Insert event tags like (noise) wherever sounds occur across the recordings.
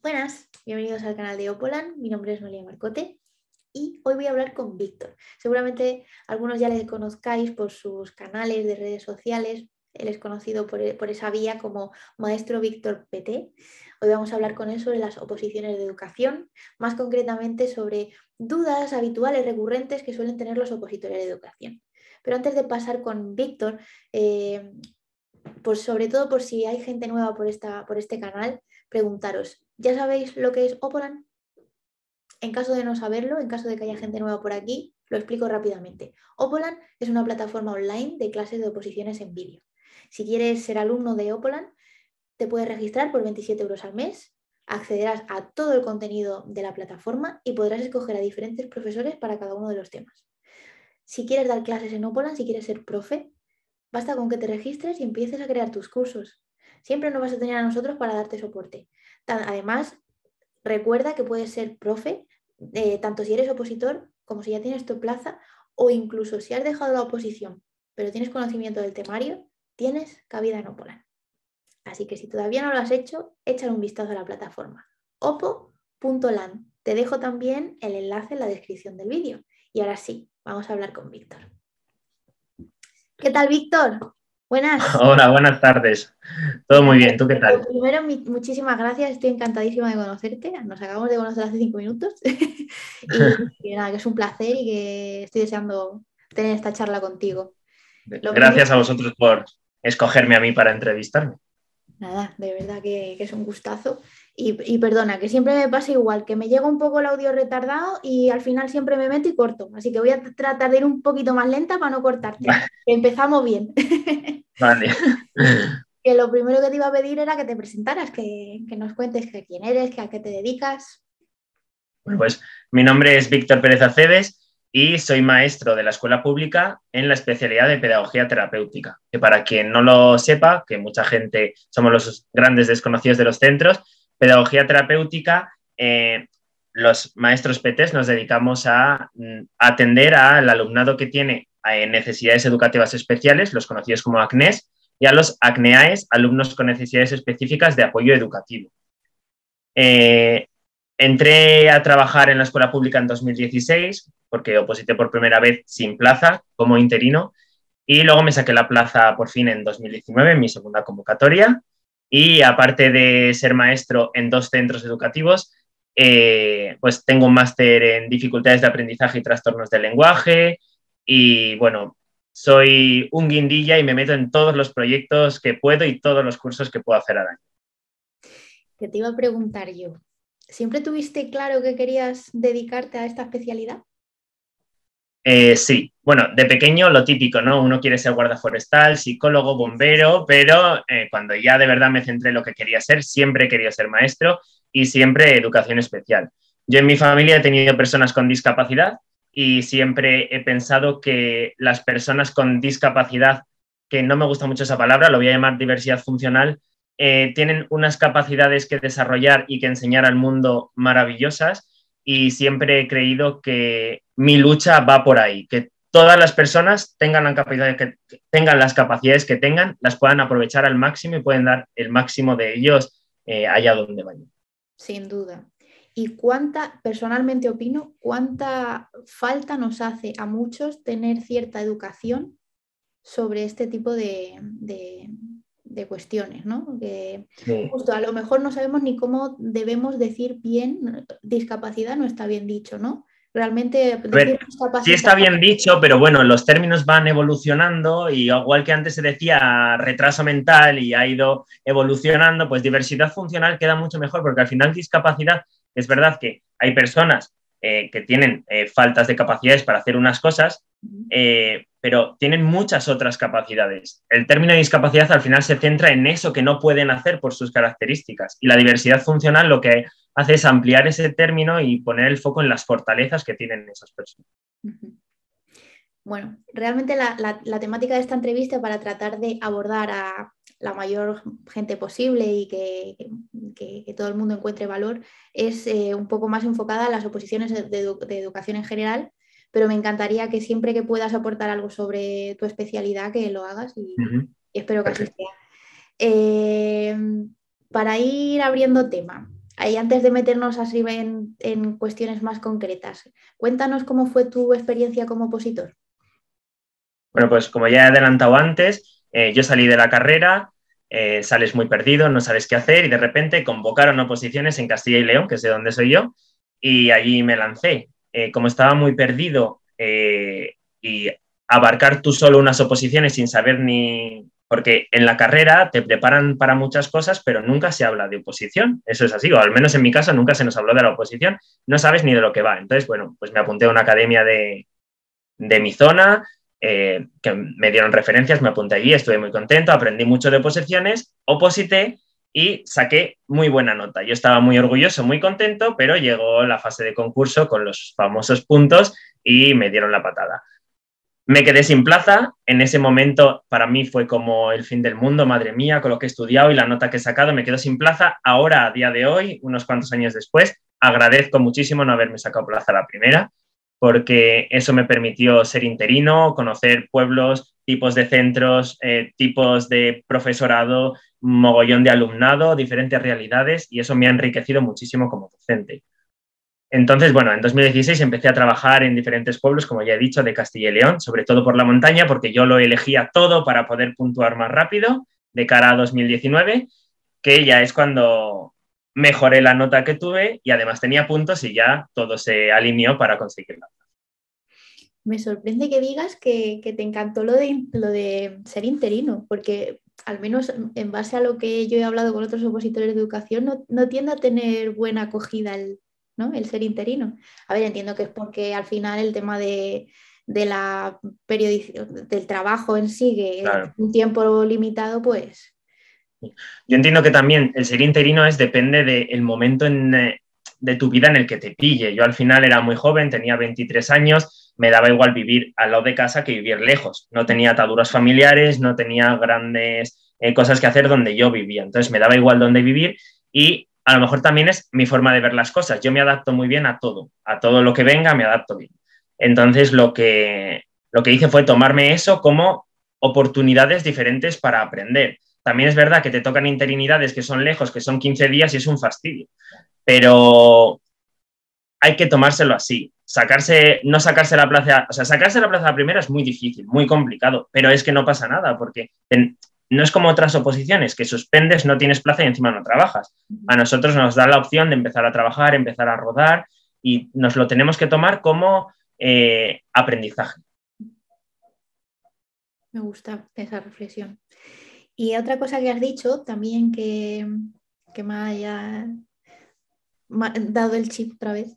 Buenas, bienvenidos al canal de Opolan. Mi nombre es Noelia Marcote y hoy voy a hablar con Víctor. Seguramente algunos ya le conozcáis por sus canales de redes sociales. Él es conocido por, por esa vía como Maestro Víctor PT. Hoy vamos a hablar con él sobre las oposiciones de educación, más concretamente sobre dudas habituales recurrentes que suelen tener los opositores de educación. Pero antes de pasar con Víctor, eh, sobre todo por si hay gente nueva por este canal, preguntaros, ¿ya sabéis lo que es Opolan? En caso de no saberlo, en caso de que haya gente nueva por aquí, lo explico rápidamente. Opolan es una plataforma online de clases de oposiciones en vídeo. Si quieres ser alumno de Opolan, te puedes registrar por 27 euros al mes, accederás a todo el contenido de la plataforma y podrás escoger a diferentes profesores para cada uno de los temas. Si quieres dar clases en Opolan, si quieres ser profe, basta con que te registres y empieces a crear tus cursos. Siempre nos vas a tener a nosotros para darte soporte. Además, recuerda que puedes ser profe, eh, tanto si eres opositor como si ya tienes tu plaza o incluso si has dejado la oposición, pero tienes conocimiento del temario, tienes cabida en Opolan. Así que si todavía no lo has hecho, échale un vistazo a la plataforma opo.lan. Te dejo también el enlace en la descripción del vídeo. Y ahora sí, vamos a hablar con Víctor. ¿Qué tal, Víctor? Buenas. (laughs) Hola, buenas tardes. Todo muy bien, ¿tú qué tal? Primero, muchísimas gracias, estoy encantadísima de conocerte. Nos acabamos de conocer hace cinco minutos. (laughs) y, nada, que es un placer y que estoy deseando tener esta charla contigo. gracias a vosotros por escogerme a mí para entrevistarme. Nada, de verdad que, que es un gustazo. Y, perdona, que siempre me pasa igual, que me llega un poco el audio retardado y al final siempre me meto y corto. Así que voy a tratar de ir un poquito más lenta para no cortarte. Empezamos bien. (laughs) Vale. (laughs) que lo primero que te iba a pedir era que te presentaras, que, nos cuentes quién eres, que a qué te dedicas. Bueno, pues mi nombre es Víctor Pérez Aceves y soy maestro de la escuela pública en la especialidad de pedagogía terapéutica. Que para quien no lo sepa, que mucha gente somos los grandes desconocidos de los centros, pedagogía terapéutica, eh, los maestros PTs nos dedicamos a, mm, atender al alumnado que tiene eh, necesidades educativas especiales, los conocidos como ACNES, y a los ACNEAES, alumnos con necesidades específicas de apoyo educativo. Eh, entré a trabajar en la escuela pública en 2016 porque oposité por primera vez sin plaza como interino y luego me saqué la plaza por fin en 2019, en mi segunda convocatoria. Y aparte de ser maestro en dos centros educativos, eh, pues tengo un máster en dificultades de aprendizaje y trastornos del lenguaje. Y bueno, soy un guindilla y me meto en todos los proyectos que puedo y todos los cursos que puedo hacer al año. Que te iba a preguntar yo, ¿siempre tuviste claro que querías dedicarte a esta especialidad? Eh, sí, bueno, de pequeño lo típico, ¿no? Uno quiere ser guarda forestal, psicólogo, bombero, pero eh, cuando ya de verdad me centré en lo que quería ser, siempre he querido ser maestro y siempre educación especial. Yo en mi familia he tenido personas con discapacidad y siempre he pensado que las personas con discapacidad, que no me gusta mucho esa palabra, lo voy a llamar diversidad funcional, eh, tienen unas capacidades que desarrollar y que enseñar al mundo maravillosas y siempre he creído que mi lucha va por ahí, que todas las personas tengan, las capacidades que tengan, las puedan aprovechar al máximo y pueden dar el máximo de ellos eh, allá donde vayan. Sin duda. ¿Y cuánta, personalmente opino, cuánta falta nos hace a muchos tener cierta educación sobre este tipo de cuestiones, ¿no? Que justo a lo mejor no sabemos ni cómo debemos decir bien discapacidad, no está bien dicho, ¿no? Realmente sí está bien dicho, pero bueno, los términos van evolucionando y igual que antes se decía retraso mental y ha ido evolucionando, pues diversidad funcional queda mucho mejor porque al final discapacidad es verdad que hay personas eh, que tienen eh, faltas de capacidades para hacer unas cosas, eh, pero tienen muchas otras capacidades. El término de discapacidad al final se centra en eso que no pueden hacer por sus características y la diversidad funcional lo que hace es ampliar ese término y poner el foco en las fortalezas que tienen esas personas. Bueno, realmente la, temática de esta entrevista para tratar de abordar a la mayor gente posible y que, todo el mundo encuentre valor es eh, un poco más enfocada a las oposiciones de educación en general pero me encantaría que siempre que puedas aportar algo sobre tu especialidad, que lo hagas y, espero que así sea. Eh, para ir abriendo tema, ahí antes de meternos así en, en cuestiones más concretas, cuéntanos cómo fue tu experiencia como opositor. Bueno, pues como ya he adelantado antes, eh, yo salí de la carrera, eh, sales muy perdido, no sabes qué hacer y de repente convocaron oposiciones en Castilla y León, que es de donde soy yo, y allí me lancé. Eh, como estaba muy perdido y abarcar tú solo unas oposiciones sin saber ni... Porque en la carrera te preparan para muchas cosas, pero nunca se habla de oposición. Eso es así, o al menos en mi caso nunca se nos habló de la oposición. No sabes ni de lo que va. Entonces, bueno, pues me apunté a una academia de, de mi zona, eh, que me dieron referencias, me apunté allí, estuve muy contento, aprendí mucho de oposiciones, oposité y saqué muy buena nota. Yo estaba muy orgulloso, muy contento, pero llegó la fase de concurso con los famosos puntos y me dieron la patada. Me quedé sin plaza, en ese momento para mí fue como el fin del mundo, madre mía, con lo que he estudiado y la nota que he sacado, me quedo sin plaza. Ahora, a día de hoy, unos cuantos años después, agradezco muchísimo no haberme sacado plaza la primera, porque eso me permitió ser interino, conocer pueblos, tipos de centros, eh, tipos de profesorado, mogollón de alumnado, diferentes realidades y eso me ha enriquecido muchísimo como docente. Entonces, bueno, en 2016 empecé a trabajar en diferentes pueblos, como ya he dicho, de Castilla y León, sobre todo por la montaña, porque yo lo elegía todo para poder puntuar más rápido de cara a 2019, que ya es cuando mejoré la nota que tuve y además tenía puntos y ya todo se alineó para conseguirla. Me sorprende que digas que, te encantó lo de, lo de ser interino, porque al menos en base a lo que yo he hablado con otros opositores de educación, no, tiende a tener buena acogida el, ¿no? el ser interino. A ver, entiendo que es porque al final el tema de, la del trabajo en sí, que un tiempo limitado, pues yo entiendo que también el ser interino es depende del momento eh, de tu vida en el que te pille. Yo al final era muy joven, tenía 23 años, me daba igual vivir al lado de casa que vivir lejos. No tenía ataduras familiares, no tenía grandes eh, cosas que hacer donde yo vivía. Entonces me daba igual dónde vivir y a lo mejor también es mi forma de ver las cosas. Yo me adapto muy bien a todo, a todo lo que venga me adapto bien. Entonces lo que, lo que hice fue tomarme eso como oportunidades diferentes para aprender también es verdad que te tocan interinidades que son lejos, que son 15 días y es un fastidio, pero hay que tomárselo así. Sacarse, no sacarse la plaza, o sea, sacarse la plaza primera es muy difícil, muy complicado, pero es que no pasa nada, porque no es como otras oposiciones, que suspendes, no tienes plaza y encima no trabajas. A nosotros nos da la opción de empezar a trabajar, empezar a rodar y nos lo tenemos que tomar como eh, aprendizaje. Me gusta esa reflexión. Y otra cosa que has dicho también que, me haya dado el chip otra vez,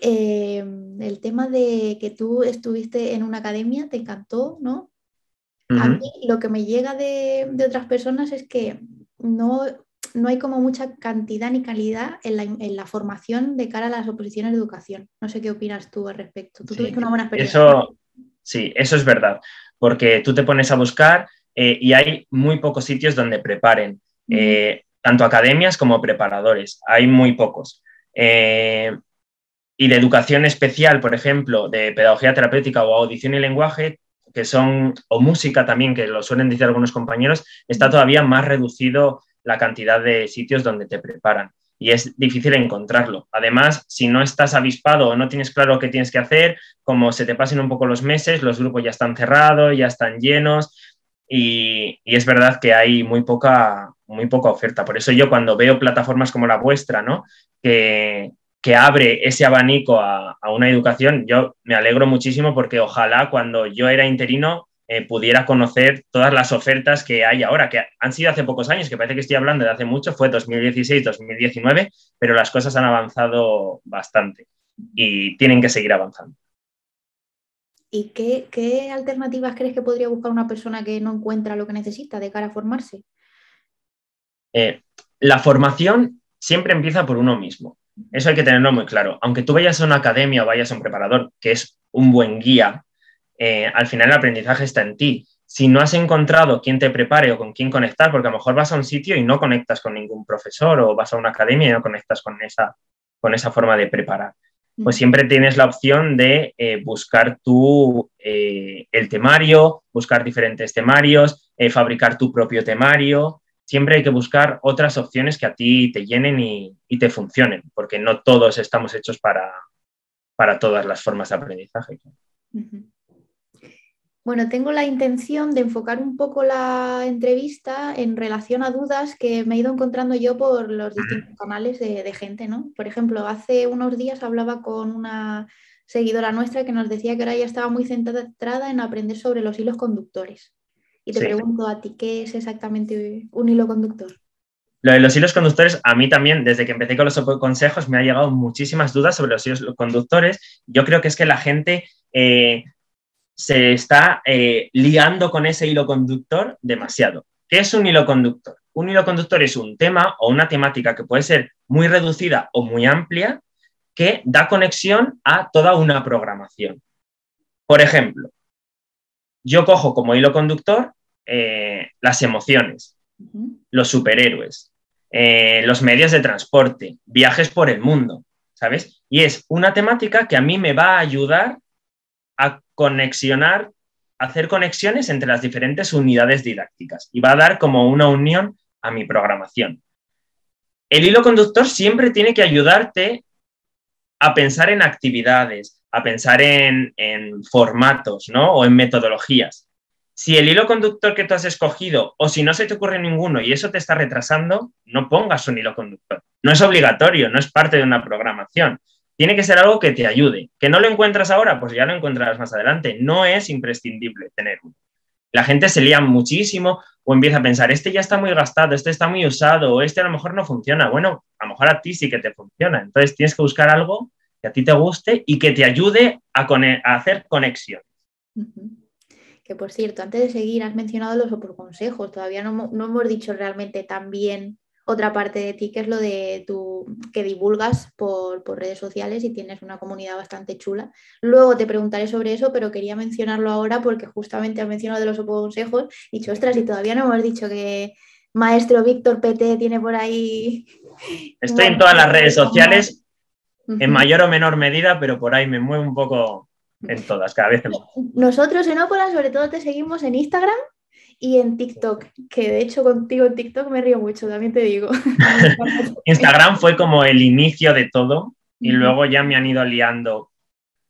eh, el tema de que tú estuviste en una academia, te encantó, ¿no? A mí lo que me llega de, otras personas es que no, no, hay como mucha cantidad ni calidad en la, formación de cara a las oposiciones de educación. No sé qué opinas tú al respecto. Tú tuviste una buena experiencia. Eso, sí, eso es verdad, porque tú te pones a buscar eh, y hay muy pocos sitios donde preparen, eh, tanto academias como preparadores, hay muy pocos. Eh, y de educación especial, por ejemplo, de pedagogía terapéutica o audición y lenguaje, que son, o música también, que lo suelen decir algunos compañeros, está todavía más reducido la cantidad de sitios donde te preparan y es difícil encontrarlo. Además, si no estás avispado o no tienes claro qué tienes que hacer, como se te pasen un poco los meses, los grupos ya están cerrados, ya están llenos, y, es verdad que hay muy poca, muy poca oferta. Por eso yo cuando veo plataformas como la vuestra, ¿no? que, que abre ese abanico a, una educación, yo me alegro muchísimo porque ojalá cuando yo era interino eh, pudiera conocer todas las ofertas que hay ahora, que han sido hace pocos años, que parece que estoy hablando de hace mucho, fue 2016, 2019, pero las cosas han avanzado bastante y tienen que seguir avanzando. ¿Y qué, alternativas crees que podría buscar una persona que no encuentra lo que necesita de cara a formarse? Eh, la formación siempre empieza por uno mismo. Eso hay que tenerlo muy claro. Aunque tú vayas a una academia o vayas a un preparador, que es un buen guía, eh, al final el aprendizaje está en ti. Si no has encontrado quién te prepare o con quién conectar, porque a lo mejor vas a un sitio y no conectas con ningún profesor o vas a una academia y no conectas con esa, con esa forma de preparar pues siempre tienes la opción de eh, buscar tú eh, el temario, buscar diferentes temarios, fabricar tu propio temario siempre hay que buscar otras opciones que a ti te llenen y, te funcionen, porque no todos estamos hechos para, para todas las formas de aprendizaje. Bueno, tengo la intención de enfocar un poco la entrevista en relación a dudas que me he ido encontrando yo por los distintos canales de, de, gente, ¿no? Por ejemplo, hace unos días hablaba con una seguidora nuestra que nos decía que ahora ya estaba muy centrada en aprender sobre los hilos conductores. Y te pregunto a ti, ¿qué es exactamente un hilo conductor? Lo de los hilos conductores, a mí también, desde que empecé con los consejos, me ha llegado muchísimas dudas sobre los hilos conductores. Yo creo que es que la gente eh, se está eh, liando con ese hilo conductor demasiado. ¿Qué es un hilo conductor? Un hilo conductor es un tema o una temática que puede ser muy reducida o muy amplia que da conexión a toda una programación. Por ejemplo, yo cojo como hilo conductor eh, las emociones, los superhéroes, eh, los medios de transporte, viajes por el mundo, ¿sabes? Y es una temática que a mí me va a ayudar a conexionar, a hacer conexiones entre las diferentes unidades didácticas y va a dar como una unión a mi programación. El hilo conductor siempre tiene que ayudarte a pensar en actividades, a pensar en, en formatos, ¿no? O en metodologías si el hilo conductor que tú has escogido o si no se te ocurre ninguno y eso te está retrasando, no pongas un hilo conductor. No es obligatorio, no es parte de una programación. Tiene que ser algo que te ayude. ¿Que no lo encuentras ahora? Pues ya lo encontrarás más adelante. No es imprescindible tener uno. La gente se lía muchísimo o empieza a pensar, este ya está muy gastado, este está muy usado, o este a lo mejor no funciona. Bueno, a lo mejor a ti sí que te funciona. Entonces tienes que buscar algo que a ti te guste y que te ayude a, hacer conexión que por cierto, antes de seguir, has mencionado los consejos, todavía no, hemos dicho realmente tan bien otra parte de ti, que es lo de tu, que divulgas por, redes sociales y tienes una comunidad bastante chula. Luego te preguntaré sobre eso, pero quería mencionarlo ahora porque justamente has mencionado de los consejos y dicho, ostras, y todavía no hemos dicho que maestro Víctor PT tiene por ahí... Estoy en todas las redes (laughs) sociales, en mayor o menor medida, pero por ahí me muevo un poco en todas, cada vez más. Nosotros en Ópola sobre todo te seguimos en Instagram y en TikTok, que de hecho contigo en TikTok me río mucho, también te digo. (laughs) Instagram fue como el inicio de todo y luego ya me han ido liando,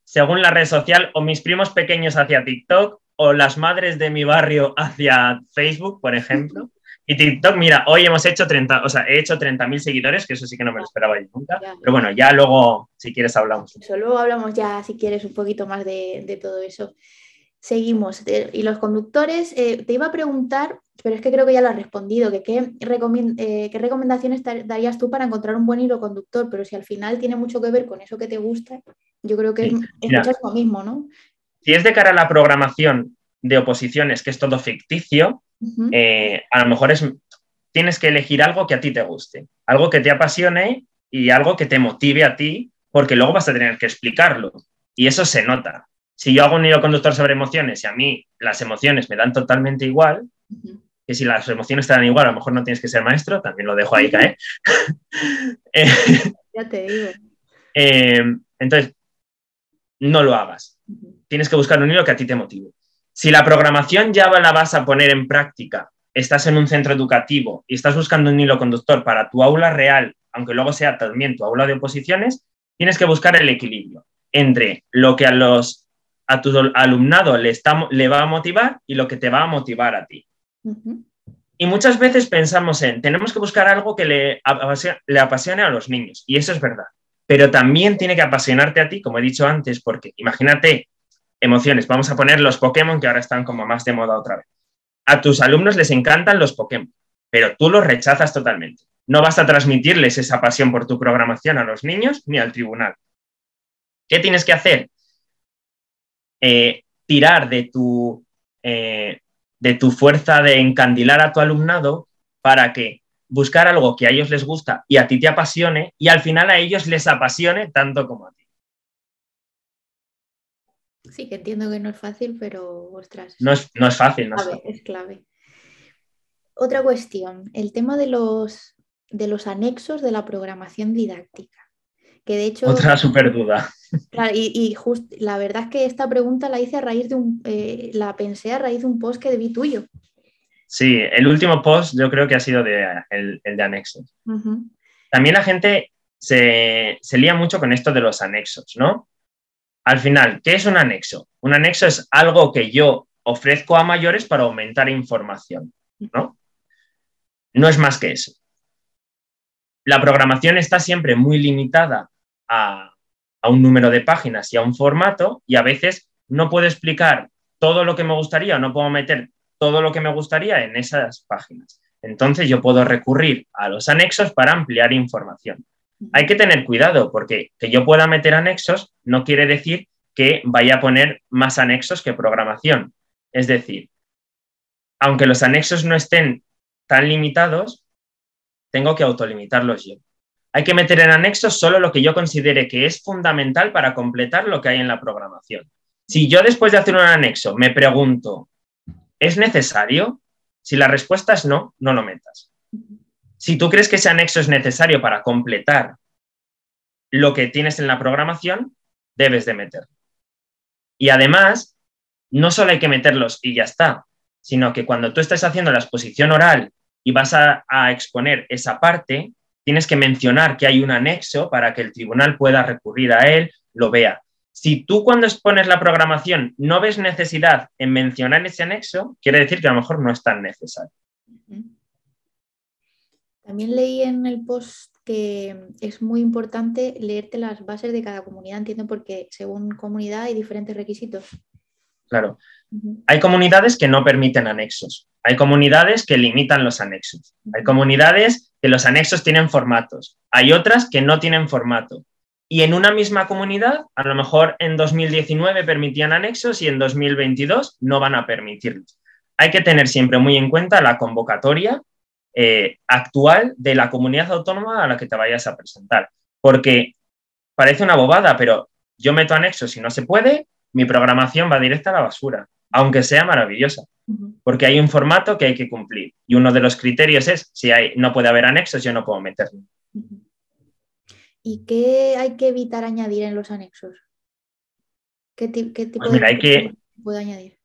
según la red social, o mis primos pequeños hacia TikTok o las madres de mi barrio hacia Facebook, por ejemplo. Y TikTok, mira, hoy hemos hecho 30, o sea, he hecho 30.000 seguidores, que eso sí que no me lo esperaba yo nunca. Pero bueno, ya luego, si quieres, hablamos. Eso, luego hablamos ya, si quieres, un poquito más de, todo eso. Seguimos. Y los conductores, eh, te iba a preguntar, pero es que creo que ya lo has respondido, que qué, eh, qué recomendaciones darías tú para encontrar un buen hilo conductor, pero si al final tiene mucho que ver con eso que te gusta, yo creo que es, lo mismo, ¿no? Si es de cara a la programación de oposiciones, que es todo ficticio, eh, a lo mejor es, tienes que elegir algo que a ti te guste, algo que te apasione y algo que te motive a ti, porque luego vas a tener que explicarlo. Y eso se nota. Si yo hago un hilo conductor sobre emociones y a mí las emociones me dan totalmente igual, que si las emociones te dan igual, a lo mejor no tienes que ser maestro, también lo dejo ahí caer. (laughs) Eh, ya te digo. Eh, entonces, no lo hagas. Tienes que buscar un hilo que a ti te motive. Si la programación ya la vas a poner en práctica, estás en un centro educativo y estás buscando un hilo conductor para tu aula real, aunque luego sea también tu aula de oposiciones, tienes que buscar el equilibrio entre lo que a, los, a tu alumnado le, está, le va a motivar y lo que te va a motivar a ti. Y muchas veces pensamos en, tenemos que buscar algo que le, le apasione a los niños, y eso es verdad. Pero también tiene que apasionarte a ti, como he dicho antes, porque imagínate emociones. Vamos a poner los Pokémon que ahora están como más de moda otra vez. A tus alumnos les encantan los Pokémon, pero tú los rechazas totalmente. No vas a transmitirles esa pasión por tu programación a los niños ni al tribunal. ¿Qué tienes que hacer? Eh, tirar de tu, eh, de tu fuerza de encandilar a tu alumnado para que buscar algo que a ellos les gusta y a ti te apasione y al final a ellos les apasione tanto como a ti. Sí, que entiendo que no es fácil, pero ostras. No es, fácil, no es, clave, Otra cuestión, el tema de los, de los anexos de la programación didáctica. Que de hecho. Otra súper duda. y, la verdad es que esta pregunta la hice a raíz de un. Eh, la pensé a raíz de un post que vi tuyo. Sí, el último post yo creo que ha sido de, el, de anexos. También la gente se, se lía mucho con esto de los anexos, ¿no? Al final, ¿qué es un anexo? Un anexo es algo que yo ofrezco a mayores para aumentar información, ¿no? No es más que eso. La programación está siempre muy limitada a, a un número de páginas y a un formato y a veces no puedo explicar todo lo que me gustaría o no puedo meter todo lo que me gustaría en esas páginas. Entonces yo puedo recurrir a los anexos para ampliar información. Hay que tener cuidado porque que yo pueda meter anexos no quiere decir que vaya a poner más anexos que programación. Es decir, aunque los anexos no estén tan limitados, tengo que autolimitarlos yo. Hay que meter en anexos solo lo que yo considere que es fundamental para completar lo que hay en la programación. Si yo después de hacer un anexo me pregunto, ¿es necesario? Si la respuesta es no, no lo metas. Si tú crees que ese anexo es necesario para completar lo que tienes en la programación, debes de meterlo. Y además, no solo hay que meterlos y ya está, sino que cuando tú estés haciendo la exposición oral y vas a, exponer esa parte, tienes que mencionar que hay un anexo para que el tribunal pueda recurrir a él, lo vea. Si tú cuando expones la programación no ves necesidad en mencionar ese anexo, quiere decir que a lo mejor no es tan necesario. También leí en el post que es muy importante leerte las bases de cada comunidad, entiendo, porque según comunidad hay diferentes requisitos. Claro. Hay comunidades que no permiten anexos. Hay comunidades que limitan los anexos. Hay comunidades que los anexos tienen formatos. Hay otras que no tienen formato. Y en una misma comunidad, a lo mejor en 2019 permitían anexos y en 2022 no van a permitirlos. Hay que tener siempre muy en cuenta la convocatoria eh, actual de la comunidad autónoma a la que te vayas a presentar. Porque parece una bobada, pero yo meto anexos y no se puede, mi programación va directa a la basura, aunque sea maravillosa, porque hay un formato que hay que cumplir y uno de los criterios es si hay, no puede haber anexos, yo no puedo meterlo. ¿Y qué hay que evitar añadir en los anexos? ¿Qué, tipo pues de hay que, puede añadir?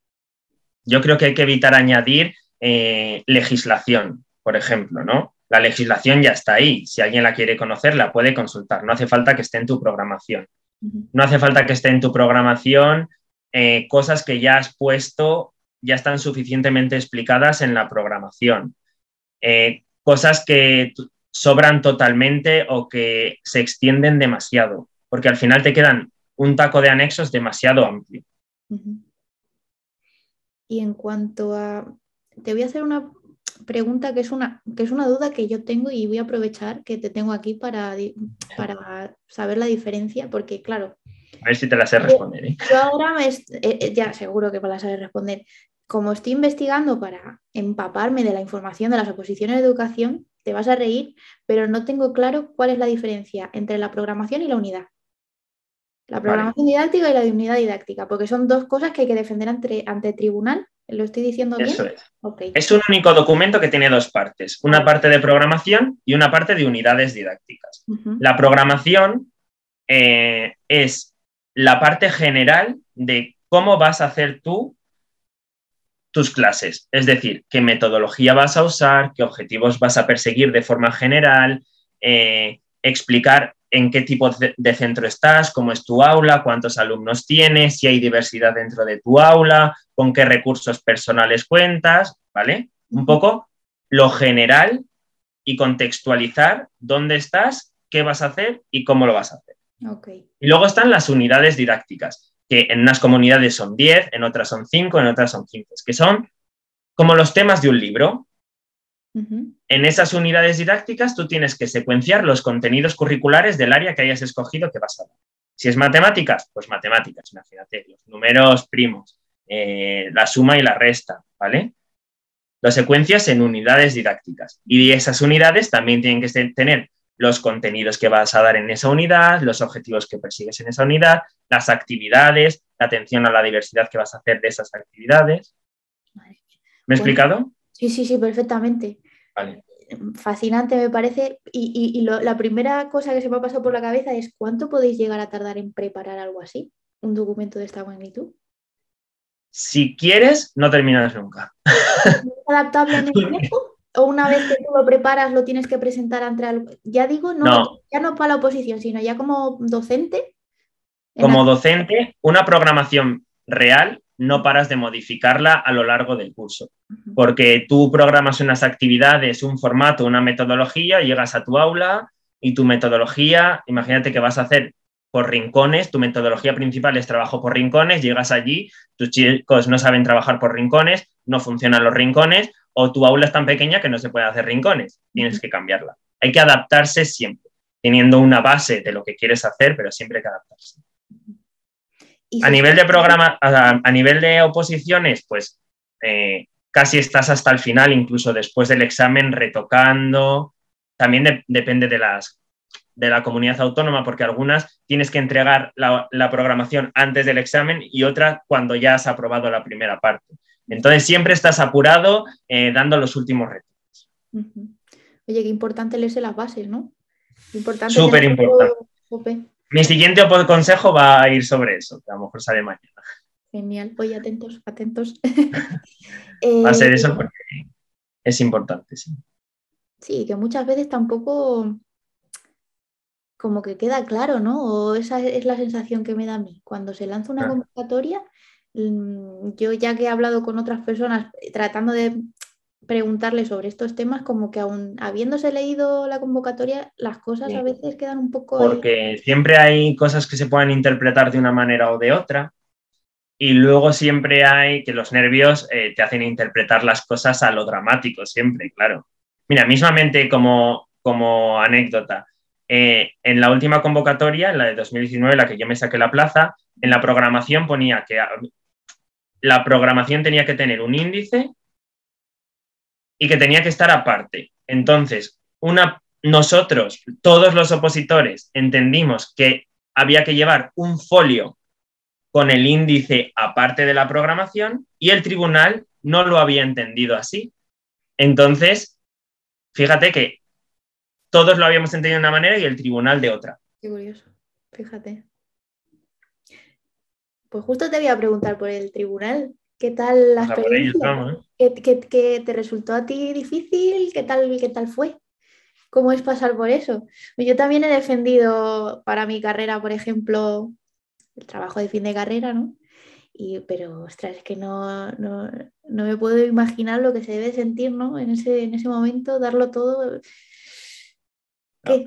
Yo creo que hay que evitar añadir eh, legislación, por ejemplo, ¿no? La legislación ya está ahí. Si alguien la quiere conocer, la puede consultar. No hace falta que esté en tu programación. No hace falta que esté en tu programación eh, cosas que ya has puesto, ya están suficientemente explicadas en la programación. Eh, cosas que sobran totalmente o que se extienden demasiado, porque al final te quedan un taco de anexos demasiado amplio. Y en cuanto a... Te voy a hacer una pregunta que es una, que es una duda que yo tengo y voy a aprovechar que te tengo aquí para, para saber la diferencia, porque claro... A ver si te la sé responder. ¿eh? Yo ahora me, eh, eh, ya seguro que me la sabes responder. Como estoy investigando para empaparme de la información de las oposiciones de educación, te vas a reír, pero no tengo claro cuál es la diferencia entre la programación y la unidad. La programación didáctica y la unidad didáctica, porque son dos cosas que hay que defender ante, ante tribunal ¿Lo estoy diciendo bien? Eso es. Es un único documento que tiene dos partes, una parte de programación y una parte de unidades didácticas. La programación eh, es la parte general de cómo vas a hacer tú tus clases, es decir, qué metodología vas a usar, qué objetivos vas a perseguir de forma general, eh, explicar en qué tipo de centro estás, cómo es tu aula, cuántos alumnos tienes, si hay diversidad dentro de tu aula, con qué recursos personales cuentas, ¿vale? Un poco lo general y contextualizar dónde estás, qué vas a hacer y cómo lo vas a hacer. Y luego están las unidades didácticas, que en unas comunidades son 10, en otras son 5, en otras son 15, que son como los temas de un libro. En esas unidades didácticas tú tienes que secuenciar los contenidos curriculares del área que hayas escogido que vas a dar. Si es matemáticas, pues matemáticas, imagínate, los números primos, eh, la suma y la resta, ¿vale? Las secuencias en unidades didácticas. Y esas unidades también tienen que tener los contenidos que vas a dar en esa unidad, los objetivos que persigues en esa unidad, las actividades, la atención a la diversidad que vas a hacer de esas actividades. ¿Me he explicado? Sí, sí, sí, perfectamente. Fascinante me parece. Y, la primera cosa que se me ha pasado por la cabeza es ¿cuánto podéis llegar a tardar en preparar algo así? ¿Un documento de esta magnitud? si quieres, no terminas nunca. ¿Es adaptable en el tiempo? ¿O una vez que tú lo preparas lo tienes que presentar ante algo? Ya digo, no, ya no para la oposición, sino ya como docente. Como docente, una programación real no paras de modificarla a lo largo del curso, porque tú programas unas actividades, un formato, una metodología, llegas a tu aula y tu metodología, imagínate que vas a hacer por rincones, tu metodología principal es trabajo por rincones, llegas allí, tus chicos no saben trabajar por rincones, no funcionan los rincones, o tu aula es tan pequeña que no se puede hacer rincones, tienes que cambiarla. Hay que adaptarse siempre, teniendo una base de lo que quieres hacer, pero siempre hay que adaptarse. A nivel de programa, a, nivel de oposiciones, pues eh, casi estás hasta el final, incluso después del examen, retocando. También depende de las de la comunidad autónoma, porque algunas tienes que entregar la, programación antes del examen y otra cuando ya has aprobado la primera parte. Entonces siempre estás apurado eh, dando los últimos retos. Oye, qué importante leerse las bases, ¿no? Importante Súper importante. Mi siguiente consejo va a ir sobre eso, que a lo mejor sale mañana. Genial, oye, atentos, atentos. (laughs) (laughs) va a ser eso eh, porque es importante, sí. Sí, que muchas veces tampoco como que queda claro, ¿no? O esa es la sensación que me da a mí. Cuando se lanza una convocatoria, mm, yo ya que he hablado con otras personas eh, tratando de preguntarle sobre estos temas, como que aún habiéndose leído la convocatoria, las cosas a veces quedan un poco... Porque siempre hay cosas que se pueden interpretar de una manera o de otra. Y luego siempre hay que los nervios eh, te hacen interpretar las cosas a lo dramático, siempre, claro. Mira, mismamente como, como anécdota, eh, en la última convocatoria, en la de 2019, la que yo me saqué la plaza, en la programación ponía que la programación tenía que tener un índice y que tenía que estar aparte. Entonces, una, nosotros, todos los opositores, entendimos que había que llevar un folio con el índice aparte de la programación y el tribunal no lo había entendido así. Entonces, fíjate que todos lo habíamos entendido de una manera y el tribunal de otra. Qué curioso, fíjate. Pues justo te voy a preguntar por el tribunal. ¿Qué tal la experiencia? ¿eh? ¿Qué, te resultó a ti difícil? ¿Qué tal, ¿Qué tal fue? ¿Cómo es pasar por eso? Yo también he defendido para mi carrera, por ejemplo, el trabajo de fin de carrera, ¿no? Y, pero, ostras, es que no, no, me puedo imaginar lo que se debe sentir, ¿no? En ese, en ese momento, darlo todo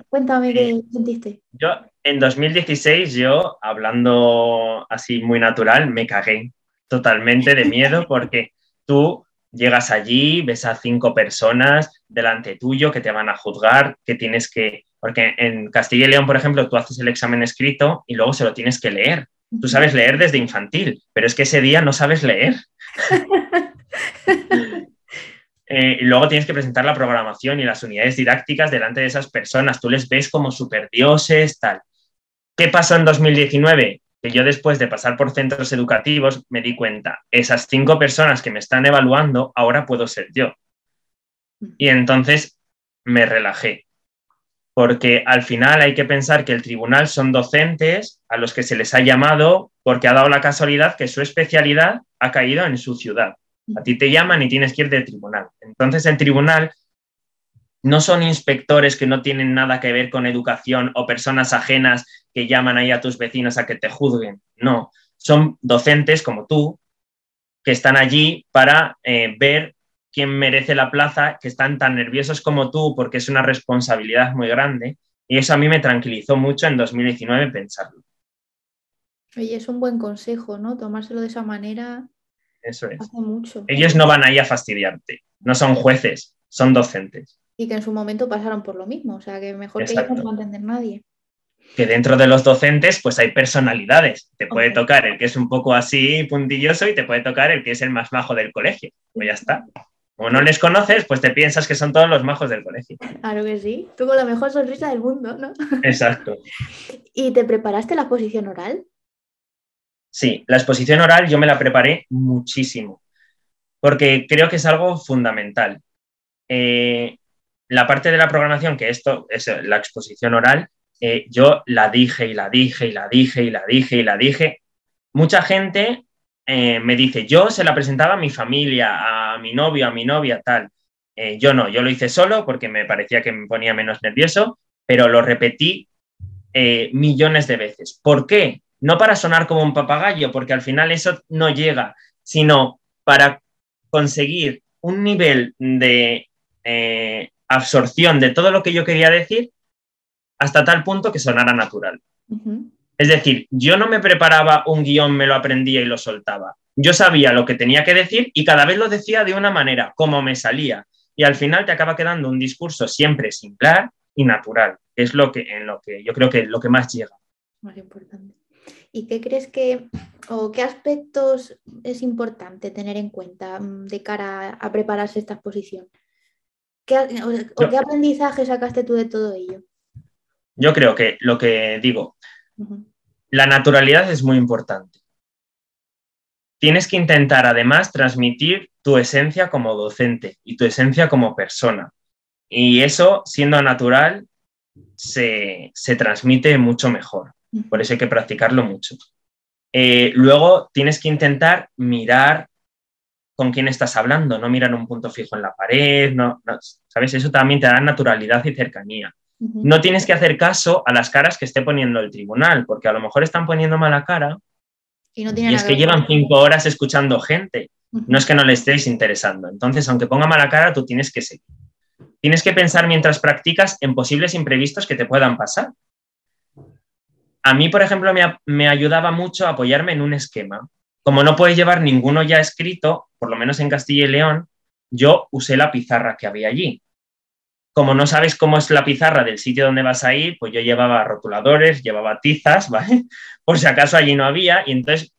Cuéntame qué sentiste. Yo, en 2016, yo, hablando así muy natural, me cagué totalmente de miedo porque tú llegas allí, ves a cinco personas delante tuyo que te van a juzgar, que tienes que, porque en Castilla y León, por ejemplo, tú haces el examen escrito y luego se lo tienes que leer. Tú sabes leer desde infantil, pero es que ese día no sabes leer. (laughs) Eh, y luego tienes que presentar la programación y las unidades didácticas delante de esas personas. Tú les ves como superdioses, tal. ¿Qué pasó en 2019? Que yo después de pasar por centros educativos me di cuenta, esas cinco personas que me están evaluando, ahora puedo ser yo. Y entonces me relajé, porque al final hay que pensar que el tribunal son docentes a los que se les ha llamado porque ha dado la casualidad que su especialidad ha caído en su ciudad. A ti te llaman y tienes que ir del tribunal. Entonces el tribunal no son inspectores que no tienen nada que ver con educación o personas ajenas que llaman ahí a tus vecinos a que te juzguen. No, son docentes como tú que están allí para eh, ver quién merece la plaza, que están tan nerviosos como tú porque es una responsabilidad muy grande. Y eso a mí me tranquilizó mucho en 2019 pensarlo. Oye, es un buen consejo, ¿no? Tomárselo de esa manera eso es. Ellos no van ahí a fastidiarte, no son jueces, son docentes. Y que en su momento pasaron por lo mismo, o sea que mejor que ellos no va a entender nadie. Que dentro de los docentes, pues hay personalidades. Te puede tocar el que es un poco así puntilloso y te puede tocar el que es el más majo del colegio. Pues ya está. Como no les conoces, pues te piensas que son todos los majos del colegio. Claro que sí. Tú con la mejor sonrisa del mundo, ¿no? (laughs) Exacto. ¿Y te preparaste la posición oral? Sí, la exposición oral yo me la preparé muchísimo, porque creo que es algo fundamental. Eh, la parte de la programación, que esto es la exposición oral, eh, yo la dije y la dije y la dije y la dije y la dije. Mucha gente eh, me dice, yo se la presentaba a mi familia, a mi novio, a mi novia, tal. Eh, yo no, yo lo hice solo porque me parecía que me ponía menos nervioso, pero lo repetí millones de veces. ¿Por qué? No para sonar como un papagayo, porque al final eso no llega, sino para conseguir un nivel de absorción de todo lo que yo quería decir hasta tal punto que sonara natural. Es decir, yo no me preparaba un guion, me lo aprendía y lo soltaba. Yo sabía lo que tenía que decir y cada vez lo decía de una manera, como me salía. Y al final te acaba quedando un discurso siempre simple y natural. Es lo que, en lo que yo creo que lo que más llega. Más importante. ¿Y qué crees que, o qué aspectos es importante tener en cuenta mm, de cara a prepararse esta exposición? ¿Qué, o, qué aprendizaje sacaste tú de todo ello? Yo creo que lo que digo, la naturalidad es muy importante. Tienes que intentar además transmitir tu esencia como docente y tu esencia como persona. Y eso, siendo natural, se, transmite mucho mejor. Por eso hay que practicarlo mucho. Eh, luego tienes que intentar mirar con quién estás hablando, no mirar un punto fijo en la pared, no, ¿sabes? Eso también te da naturalidad y cercanía. No tienes que hacer caso a las caras que esté poniendo el tribunal, porque a lo mejor están poniendo mala cara y, es que llevan cinco horas escuchando gente. No es que no le estéis interesando. Entonces, aunque ponga mala cara, tú tienes que seguir. Tienes que pensar mientras practicas en posibles imprevistos que te puedan pasar. A mí, por ejemplo, me, me ayudaba mucho apoyarme en un esquema. Como no puedes llevar ninguno ya escrito, por lo menos en Castilla y León, yo usé la pizarra que había allí como no sabes cómo es la pizarra del sitio donde vas a ir, pues yo llevaba rotuladores, llevaba tizas, (laughs) ¿vale? Por si acaso allí no había, y entonces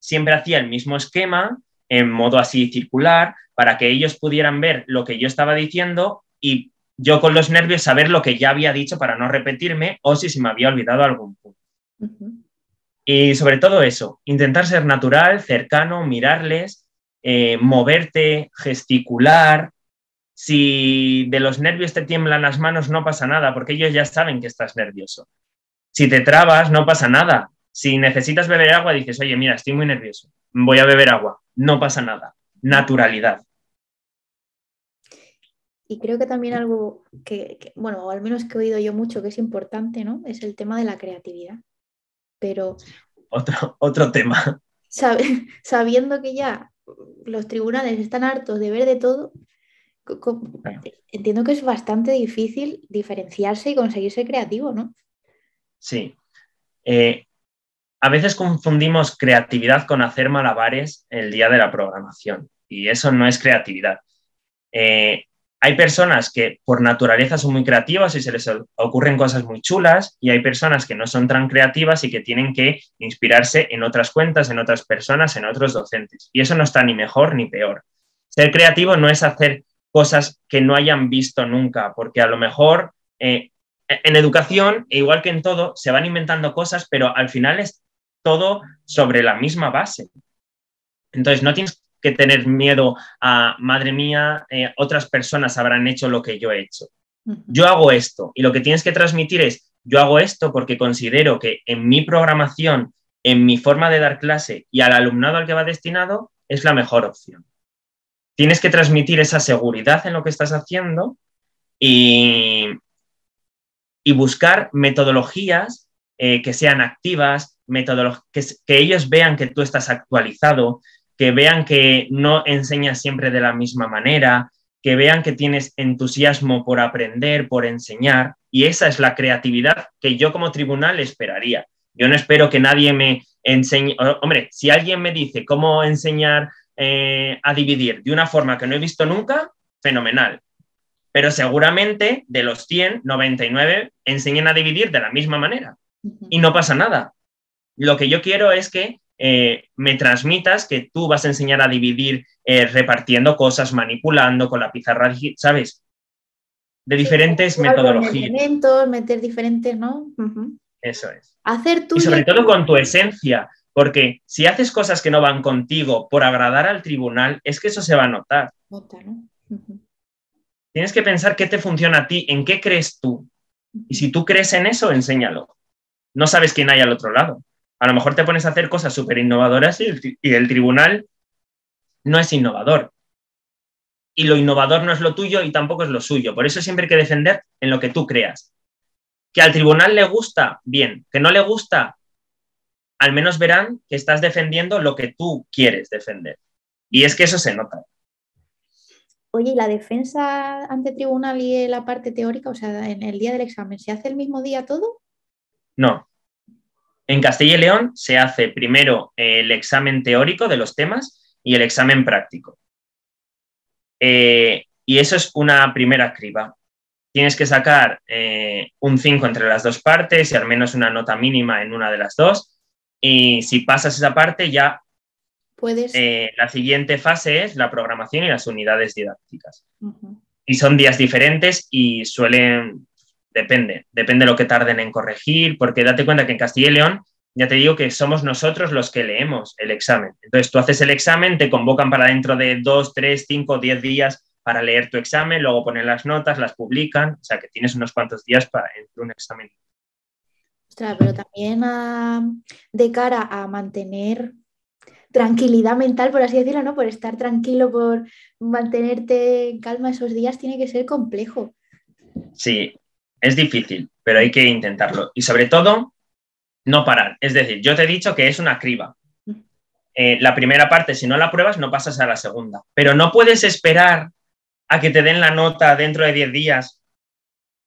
siempre hacía el mismo esquema en modo así circular para que ellos pudieran ver lo que yo estaba diciendo y yo con los nervios saber lo que ya había dicho para no repetirme o si se me había olvidado algún punto. Y sobre todo eso, intentar ser natural, cercano, mirarles, eh, moverte, gesticular, si de los nervios te tiemblan las manos, no pasa nada, porque ellos ya saben que estás nervioso. Si te trabas, no pasa nada. Si necesitas beber agua, dices, oye, mira, estoy muy nervioso, voy a beber agua. No pasa nada. Naturalidad. Y creo que también algo que, bueno, o al menos que he oído yo mucho que es importante, ¿no? Es el tema de la creatividad. Pero... Otro, otro tema. (laughs) sabiendo que ya los tribunales están hartos de ver de todo, Entiendo que es bastante difícil diferenciarse y conseguir ser creativo, ¿no? Sí. Eh, a veces confundimos creatividad con hacer malabares el día de la programación y eso no es creatividad. Eh, hay personas que por naturaleza son muy creativas y se les ocurren cosas muy chulas y hay personas que no son tan creativas y que tienen que inspirarse en otras cuentas, en otras personas, en otros docentes. Y eso no está ni mejor ni peor. Ser creativo no es hacer cosas que no hayan visto nunca, porque a lo mejor eh, en educación, igual que en todo, se van inventando cosas, pero al final es todo sobre la misma base. Entonces, no tienes que tener miedo a, madre mía, eh, otras personas habrán hecho lo que yo he hecho. Yo hago esto y lo que tienes que transmitir es, yo hago esto porque considero que en mi programación, en mi forma de dar clase y al alumnado al que va destinado, es la mejor opción tienes que transmitir esa seguridad en lo que estás haciendo y, buscar metodologías eh, que sean activas, que, que ellos vean que tú estás actualizado, que vean que no enseñas siempre de la misma manera, que vean que tienes entusiasmo por aprender, por enseñar, y esa es la creatividad que yo como tribunal esperaría. Yo no espero que nadie me enseñe, hombre, si alguien me dice cómo enseñar eh, a dividir de una forma que no he visto nunca, fenomenal. Pero seguramente de los 100, 99 enseñen a dividir de la misma manera y no pasa nada. Lo que yo quiero es que eh, me transmitas que tú vas a enseñar a dividir eh, repartiendo cosas, manipulando con la pizarra, ¿sabes? De diferentes metodologías. meter diferentes, ¿no? Eso es. Hacer tú y sobre todo con tu esencia, porque si haces cosas que no van contigo por agradar al tribunal, es que eso se va a notar. Tienes que pensar qué te funciona a ti, en qué crees tú. Y si tú crees en eso, enséñalo. No sabes quién hay al otro lado. A lo mejor te pones a hacer cosas súper innovadoras y, y el tribunal no es innovador. Y lo innovador no es lo tuyo y tampoco es lo suyo. Por eso siempre hay que defender en lo que tú creas. Que al tribunal le gusta, bien. Que no le gusta, al menos verán que estás defendiendo lo que tú quieres defender. Y es que eso se nota. Oye, ¿y la defensa ante tribunal y la parte teórica, o sea, en el día del examen, ¿se hace el mismo día todo? No. En Castilla y León se hace primero el examen teórico de los temas y el examen práctico. Eh, y eso es una primera criba. Tienes que sacar eh, un 5 entre las dos partes y al menos una nota mínima en una de las dos. Y si pasas esa parte, ya eh, la siguiente fase es la programación y las unidades didácticas. Y son días diferentes y suelen, depende, depende de lo que tarden en corregir, porque date cuenta que en Castilla y León, ya te digo que somos nosotros los que leemos el examen. Entonces tú haces el examen, te convocan para dentro de dos, tres, cinco, diez días para leer tu examen, luego ponen las notas, las publican, o sea que tienes unos cuantos días para entre un examen. Ostras, pero también de cara a mantener tranquilidad mental, por así decirlo, ¿no? Por estar tranquilo, por mantenerte en calma esos días, tiene que ser complejo. Sí, es difícil, pero hay que intentarlo. Y sobre todo, no parar. Es decir, yo te he dicho que es una criba. Eh, la primera parte, si no la pruebas, no pasas a la segunda. Pero no puedes esperar a que te den la nota dentro de 10 días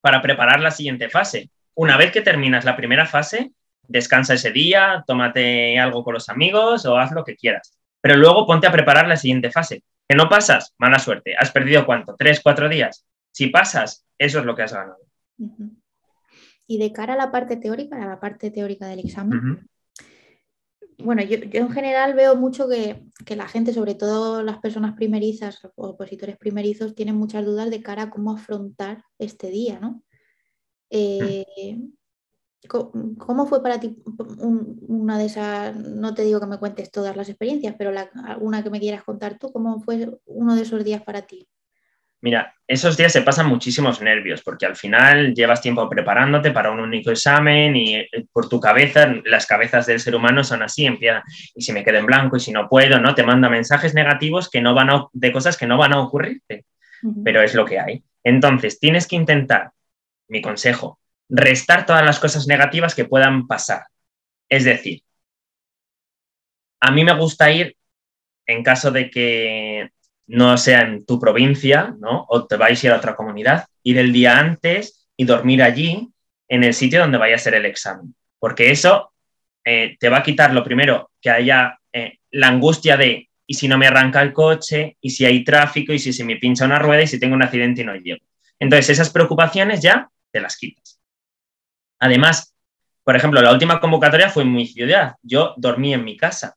para preparar la siguiente fase. Una vez que terminas la primera fase, descansa ese día, tómate algo con los amigos o haz lo que quieras. Pero luego ponte a preparar la siguiente fase. Que no pasas, mala suerte. ¿Has perdido cuánto? ¿Tres, cuatro días? Si pasas, eso es lo que has ganado. Y de cara a la parte teórica, a la parte teórica del examen, bueno, yo, en general veo mucho que, la gente, sobre todo las personas primerizas o opositores primerizos, tienen muchas dudas de cara a cómo afrontar este día, ¿no? Eh, ¿Cómo fue para ti una de esas, no te digo que me cuentes todas las experiencias, pero alguna que me quieras contar tú, cómo fue uno de esos días para ti? Mira, esos días se pasan muchísimos nervios porque al final llevas tiempo preparándote para un único examen y eh, por tu cabeza, las cabezas del ser humano son así, empiezan, y si me quedo en blanco y si no puedo, ¿no? Te manda mensajes negativos que no van de cosas que no van a ocurrirte, pero es lo que hay. Entonces, tienes que intentar, mi consejo, restar todas las cosas negativas que puedan pasar. Es decir, a mí me gusta ir, en caso de que no sea en tu provincia, ¿no? O te vais a ir a otra comunidad, ir el día antes y dormir allí, en el sitio donde vaya a ser el examen. Porque eso eh, te va a quitar lo primero, que haya eh, la angustia de, ¿y si no me arranca el coche? ¿Y si hay tráfico? ¿Y si se me pincha una rueda? ¿Y si tengo un accidente y no llego? Entonces, esas preocupaciones ya te las quitas. Además, por ejemplo, la última convocatoria fue en mi ciudad. Yo dormí en mi casa.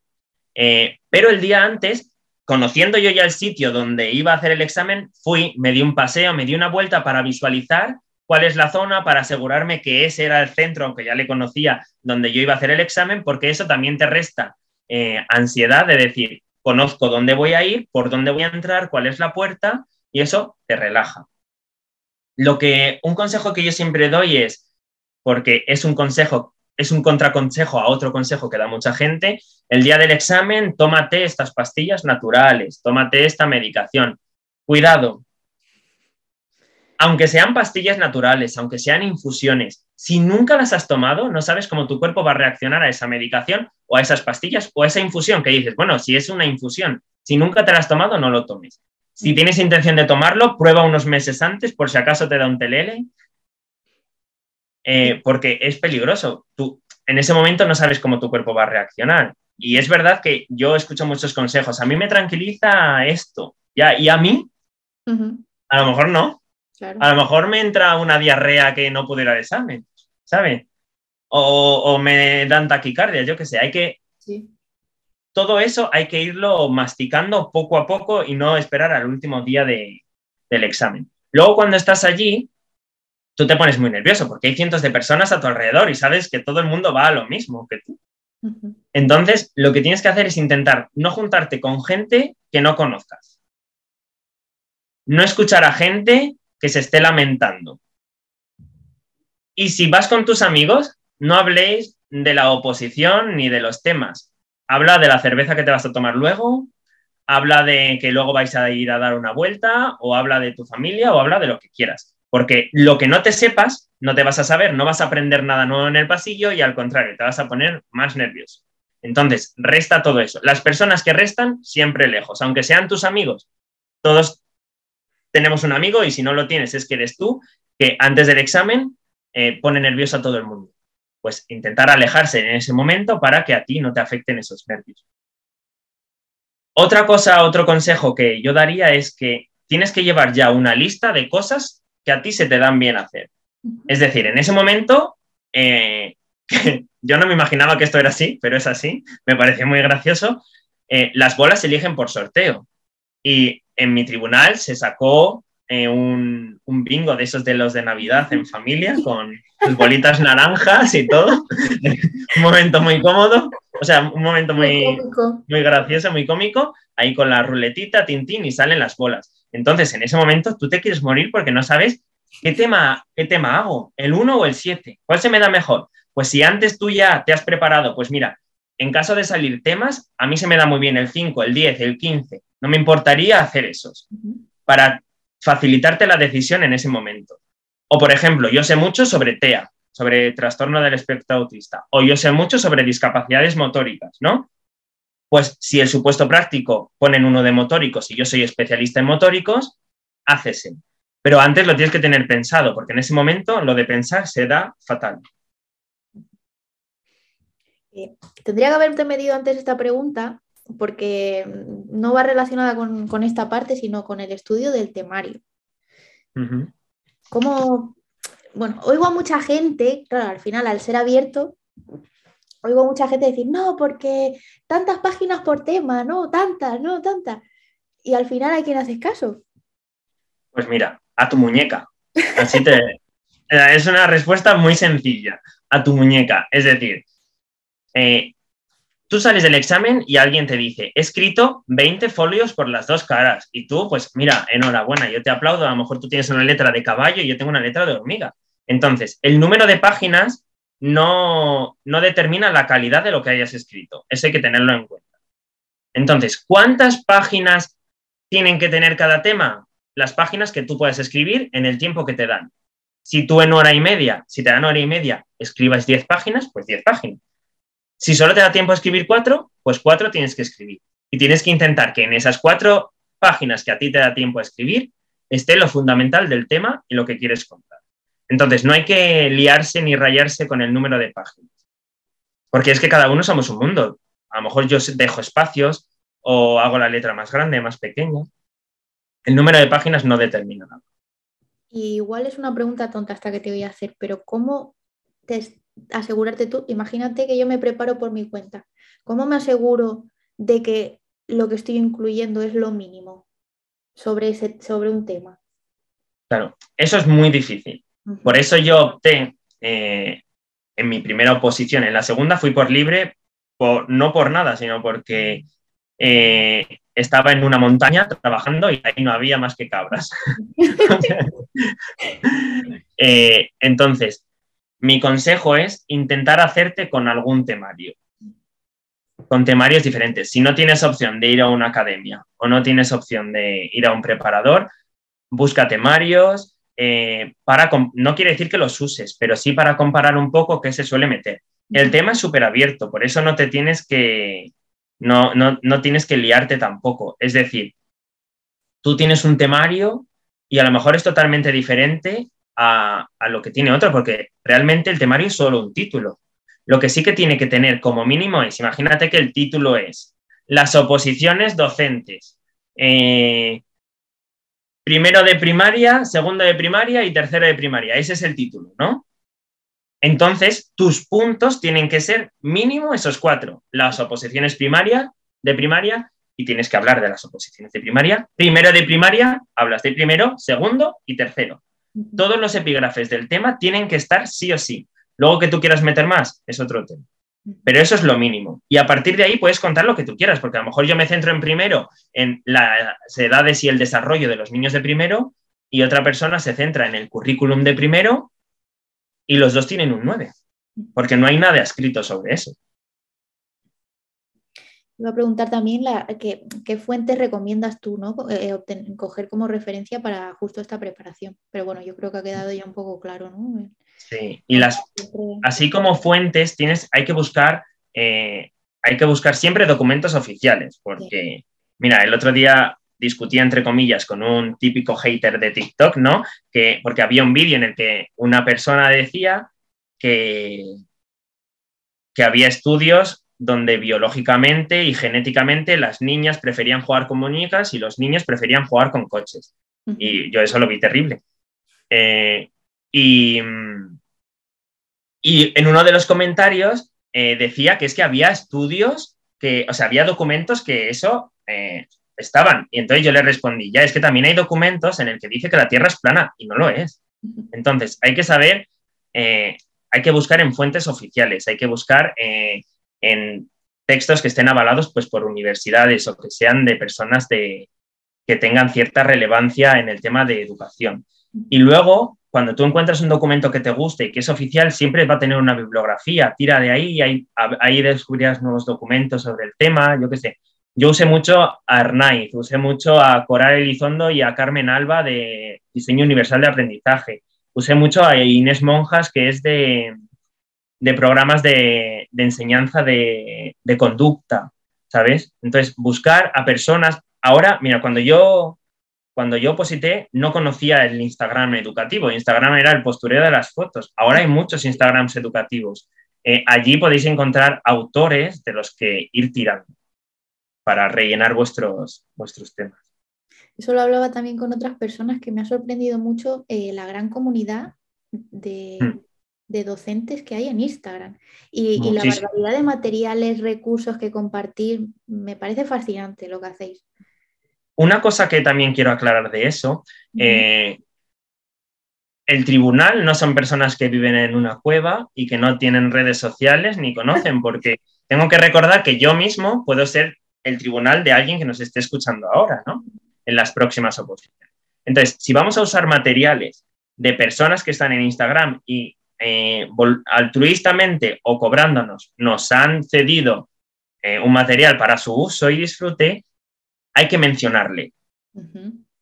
Eh, pero el día antes, conociendo yo ya el sitio donde iba a hacer el examen, fui, me di un paseo, me di una vuelta para visualizar cuál es la zona, para asegurarme que ese era el centro, aunque ya le conocía, donde yo iba a hacer el examen, porque eso también te resta eh, ansiedad de decir, conozco dónde voy a ir, por dónde voy a entrar, cuál es la puerta, y eso te relaja. Lo que un consejo que yo siempre doy es, porque es un consejo, es un contraconsejo a otro consejo que da mucha gente. El día del examen, tómate estas pastillas naturales, tómate esta medicación. Cuidado. Aunque sean pastillas naturales, aunque sean infusiones, si nunca las has tomado, no sabes cómo tu cuerpo va a reaccionar a esa medicación o a esas pastillas o a esa infusión que dices, bueno, si es una infusión, si nunca te la has tomado, no lo tomes. Si tienes intención de tomarlo, prueba unos meses antes por si acaso te da un telele eh, porque es peligroso. Tú en ese momento no sabes cómo tu cuerpo va a reaccionar. Y es verdad que yo escucho muchos consejos. A mí me tranquiliza esto. ¿ya? Y a mí, a lo mejor no. A lo mejor me entra una diarrea que no pudiera ir al examen, ¿sabes? O, me dan taquicardia, yo qué sé. Hay que. Todo eso hay que irlo masticando poco a poco y no esperar al último día del examen. Luego, cuando estás allí, tú te pones muy nervioso porque hay cientos de personas a tu alrededor y sabes que todo el mundo va a lo mismo que tú. Entonces, lo que tienes que hacer es intentar no juntarte con gente que no conozcas. No escuchar a gente que se esté lamentando. Y si vas con tus amigos, no habléis de la oposición ni de los temas. Habla de la cerveza que te vas a tomar luego, habla de que luego vais a ir a dar una vuelta, o habla de tu familia, o habla de lo que quieras. Porque lo que no te sepas, no te vas a saber, no vas a aprender nada nuevo en el pasillo y al contrario, te vas a poner más nervioso. Entonces, resta todo eso. Las personas que restan, siempre lejos, aunque sean tus amigos. Todos tenemos un amigo y si no lo tienes es que eres tú, que antes del examen eh, pone nervioso a todo el mundo. Pues intentar alejarse en ese momento para que a ti no te afecten esos nervios. Otra cosa, otro consejo que yo daría es que tienes que llevar ya una lista de cosas que a ti se te dan bien hacer. Es decir, en ese momento, eh, (laughs) yo no me imaginaba que esto era así, pero es así, me pareció muy gracioso, eh, las bolas se eligen por sorteo. Y en mi tribunal se sacó eh, un, bingo de esos de los de Navidad en familia, con sus bolitas (laughs) naranjas y todo. (laughs) un momento muy cómodo, o sea, un momento muy, muy gracioso, muy cómico, ahí con la ruletita, tintín, y salen las bolas. Entonces, en ese momento tú te quieres morir porque no sabes qué tema, qué tema hago, el 1 o el 7, ¿cuál se me da mejor? Pues si antes tú ya te has preparado, pues mira, en caso de salir temas, a mí se me da muy bien el 5, el 10, el 15. No me importaría hacer esos para facilitarte la decisión en ese momento. O, por ejemplo, yo sé mucho sobre TEA, sobre trastorno del espectro autista, o yo sé mucho sobre discapacidades motóricas, ¿no? Pues si el supuesto práctico ponen uno de motóricos y yo soy especialista en motóricos, hácese. Pero antes lo tienes que tener pensado, porque en ese momento lo de pensar se da fatal. Eh, tendría que haberte medido antes esta pregunta, porque no va relacionada con, esta parte, sino con el estudio del temario. Como, bueno, oigo a mucha gente, claro, al final, al ser abierto, oigo a mucha gente decir, no, porque tantas páginas por tema, no, tantas, no, tantas. Y al final hay quien hace caso. Pues mira, a tu muñeca. Así te. (laughs) es una respuesta muy sencilla. A tu muñeca. Es decir, eh, tú sales del examen y alguien te dice, he escrito 20 folios por las dos caras. Y tú, pues mira, enhorabuena, yo te aplaudo. A lo mejor tú tienes una letra de caballo y yo tengo una letra de hormiga. Entonces, el número de páginas no, no determina la calidad de lo que hayas escrito. Eso hay que tenerlo en cuenta. Entonces, ¿cuántas páginas tienen que tener cada tema? Las páginas que tú puedes escribir en el tiempo que te dan. Si tú en hora y media, si te dan hora y media, escribas 10 páginas, pues 10 páginas. Si solo te da tiempo a escribir cuatro, pues cuatro tienes que escribir. Y tienes que intentar que en esas cuatro páginas que a ti te da tiempo a escribir esté lo fundamental del tema y lo que quieres contar. Entonces, no hay que liarse ni rayarse con el número de páginas. Porque es que cada uno somos un mundo. A lo mejor yo dejo espacios o hago la letra más grande, más pequeña. El número de páginas no determina nada. igual es una pregunta tonta hasta que te voy a hacer, pero ¿cómo te, asegurarte tú, imagínate que yo me preparo por mi cuenta. ¿Cómo me aseguro de que lo que estoy incluyendo es lo mínimo sobre, ese, sobre un tema? Claro, eso es muy difícil. Por eso yo opté eh, en mi primera oposición. En la segunda fui por libre, por, no por nada, sino porque eh, estaba en una montaña trabajando y ahí no había más que cabras. (laughs) (laughs) Eh, entonces, mi consejo es intentar hacerte con algún temario, con temarios diferentes. Si no tienes opción de ir a una academia o no tienes opción de ir a un preparador, busca temarios. Eh, para, no quiere decir que los uses, pero sí para comparar un poco qué se suele meter. El tema es súper abierto, por eso no te tienes que, no, no, no tienes que liarte tampoco. Es decir, tú tienes un temario y a lo mejor es totalmente diferente a, lo que tiene otro, porque realmente el temario es solo un título. Lo que sí que tiene que tener como mínimo es, imagínate que el título es las oposiciones docentes. Eh, primero de primaria, segundo de primaria y tercero de primaria. Ese es el título, ¿no? Entonces, tus puntos tienen que ser mínimo esos cuatro. Las oposiciones primaria, de primaria, y tienes que hablar de las oposiciones de primaria. Primero de primaria, hablas de primero, segundo y tercero. Todos los epígrafes del tema tienen que estar sí o sí. Luego que tú quieras meter más es otro tema. Pero eso es lo mínimo. Y a partir de ahí puedes contar lo que tú quieras, porque a lo mejor yo me centro en primero en las edades y el desarrollo de los niños de primero y otra persona se centra en el currículum de primero y los dos tienen un 9. porque no hay nada escrito sobre eso. Iba a preguntar también la, qué, fuentes recomiendas tú, ¿no? Eh, coger como referencia para justo esta preparación. Pero bueno, yo creo que ha quedado ya un poco claro, ¿no? Sí, y las, así como fuentes, tienes, hay que buscar, eh, hay que buscar siempre documentos oficiales, porque, mira, el otro día discutía entre comillas con un típico hater de TikTok, ¿no? Que, porque había un vídeo en el que una persona decía que, que había estudios donde biológicamente y genéticamente las niñas preferían jugar con muñecas y los niños preferían jugar con coches. Y yo eso lo vi terrible. Eh, y, y, en uno de los comentarios eh, decía que es que había estudios, que, o sea, había documentos que eso eh, estaban. Y entonces yo le respondí, ya es que también hay documentos en el que dice que la Tierra es plana y no lo es. Entonces hay que saber, hay que buscar en fuentes oficiales, hay que buscar en textos que estén avalados pues, por universidades o que sean de personas de, que tengan cierta relevancia en el tema de educación. Y luego, cuando tú encuentras un documento que te guste y que es oficial, siempre va a tener una bibliografía, tira de ahí y ahí, ahí descubrirás nuevos documentos sobre el tema, yo qué sé. Yo usé mucho a Arnaiz, usé mucho a Coral Elizondo y a Carmen Alba de Diseño Universal de Aprendizaje. Usé mucho a Inés Monjas, que es de, de programas de, enseñanza de, conducta, ¿sabes? Entonces, buscar a personas. Ahora, mira, cuando yo, cuando yo posité, no conocía el Instagram educativo. Instagram era el postureo de las fotos. Ahora hay muchos Instagrams educativos. Eh, allí podéis encontrar autores de los que ir tirando para rellenar vuestros, vuestros temas. Eso lo hablaba también con otras personas que me ha sorprendido mucho eh, la gran comunidad de, hmm de docentes que hay en Instagram. Y, la barbaridad de materiales, recursos que compartir, me parece fascinante lo que hacéis. Una cosa que también quiero aclarar de eso, eh, el tribunal no son personas que viven en una cueva y que no tienen redes sociales ni conocen, (laughs) porque tengo que recordar que yo mismo puedo ser el tribunal de alguien que nos esté escuchando ahora, ¿no? En las próximas oposiciones. Entonces, si vamos a usar materiales de personas que están en Instagram y eh, altruistamente o cobrándonos nos han cedido eh, un material para su uso y disfrute, hay que mencionarle.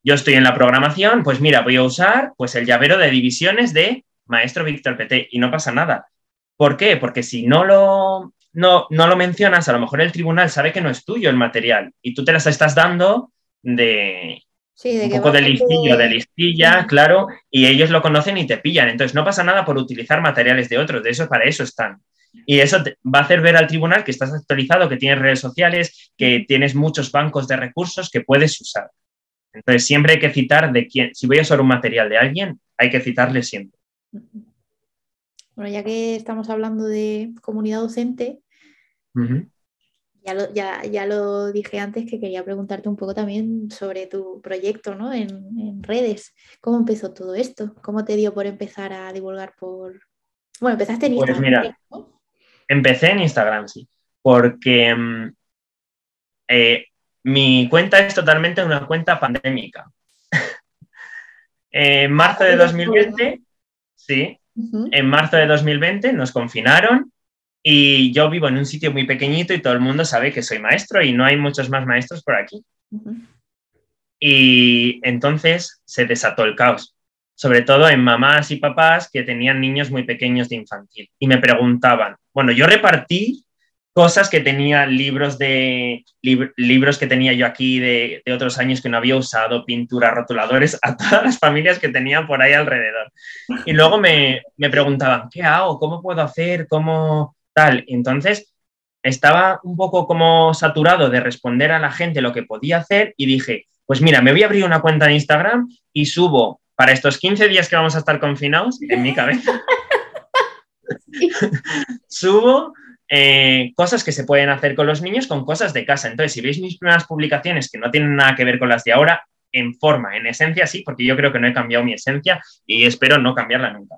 Yo estoy en la programación, pues mira, voy a usar pues, el llavero de divisiones de maestro Víctor PT y no pasa nada. ¿Por qué? Porque si no lo, no, no lo mencionas, a lo mejor el tribunal sabe que no es tuyo el material y tú te las estás dando de, un poco de listillo, de listilla, claro, y ellos lo conocen y te pillan. Entonces, no pasa nada por utilizar materiales de otros, de eso para eso están. Y eso va a hacer ver al tribunal que estás actualizado, que tienes redes sociales, que tienes muchos bancos de recursos que puedes usar. Entonces, siempre hay que citar de quién, si voy a usar un material de alguien, hay que citarle siempre. Bueno, ya que estamos hablando de comunidad docente, ya lo, dije antes que quería preguntarte un poco también sobre tu proyecto ¿no? en, redes. ¿Cómo empezó todo esto? ¿Cómo te dio por empezar a divulgar por... Bueno, empezaste en pues Instagram. Pues mira, empecé en Instagram, sí, porque mm, eh, mi cuenta es totalmente una cuenta pandémica. (laughs) en marzo de 2020, sí, en marzo de 2020 nos confinaron y yo vivo en un sitio muy pequeñito y todo el mundo sabe que soy maestro y no hay muchos más maestros por aquí. Y entonces se desató el caos, sobre todo en mamás y papás que tenían niños muy pequeños de infantil. Y me preguntaban, bueno, yo repartí cosas que tenía, libros, de, libros que tenía yo aquí de, de, otros años que no había usado, pintura, rotuladores, a todas las familias que tenían por ahí alrededor. Y luego me, me preguntaban, ¿qué hago? ¿Cómo puedo hacer? ¿Cómo, tal. Entonces, estaba un poco como saturado de responder a la gente lo que podía hacer y dije, pues mira, me voy a abrir una cuenta de Instagram y subo para estos 15 días que vamos a estar confinados, en mi cabeza, (laughs) subo eh, cosas que se pueden hacer con los niños con cosas de casa. Entonces, si veis mis primeras publicaciones que no tienen nada que ver con las de ahora, en forma, en esencia sí, porque yo creo que no he cambiado mi esencia y espero no cambiarla nunca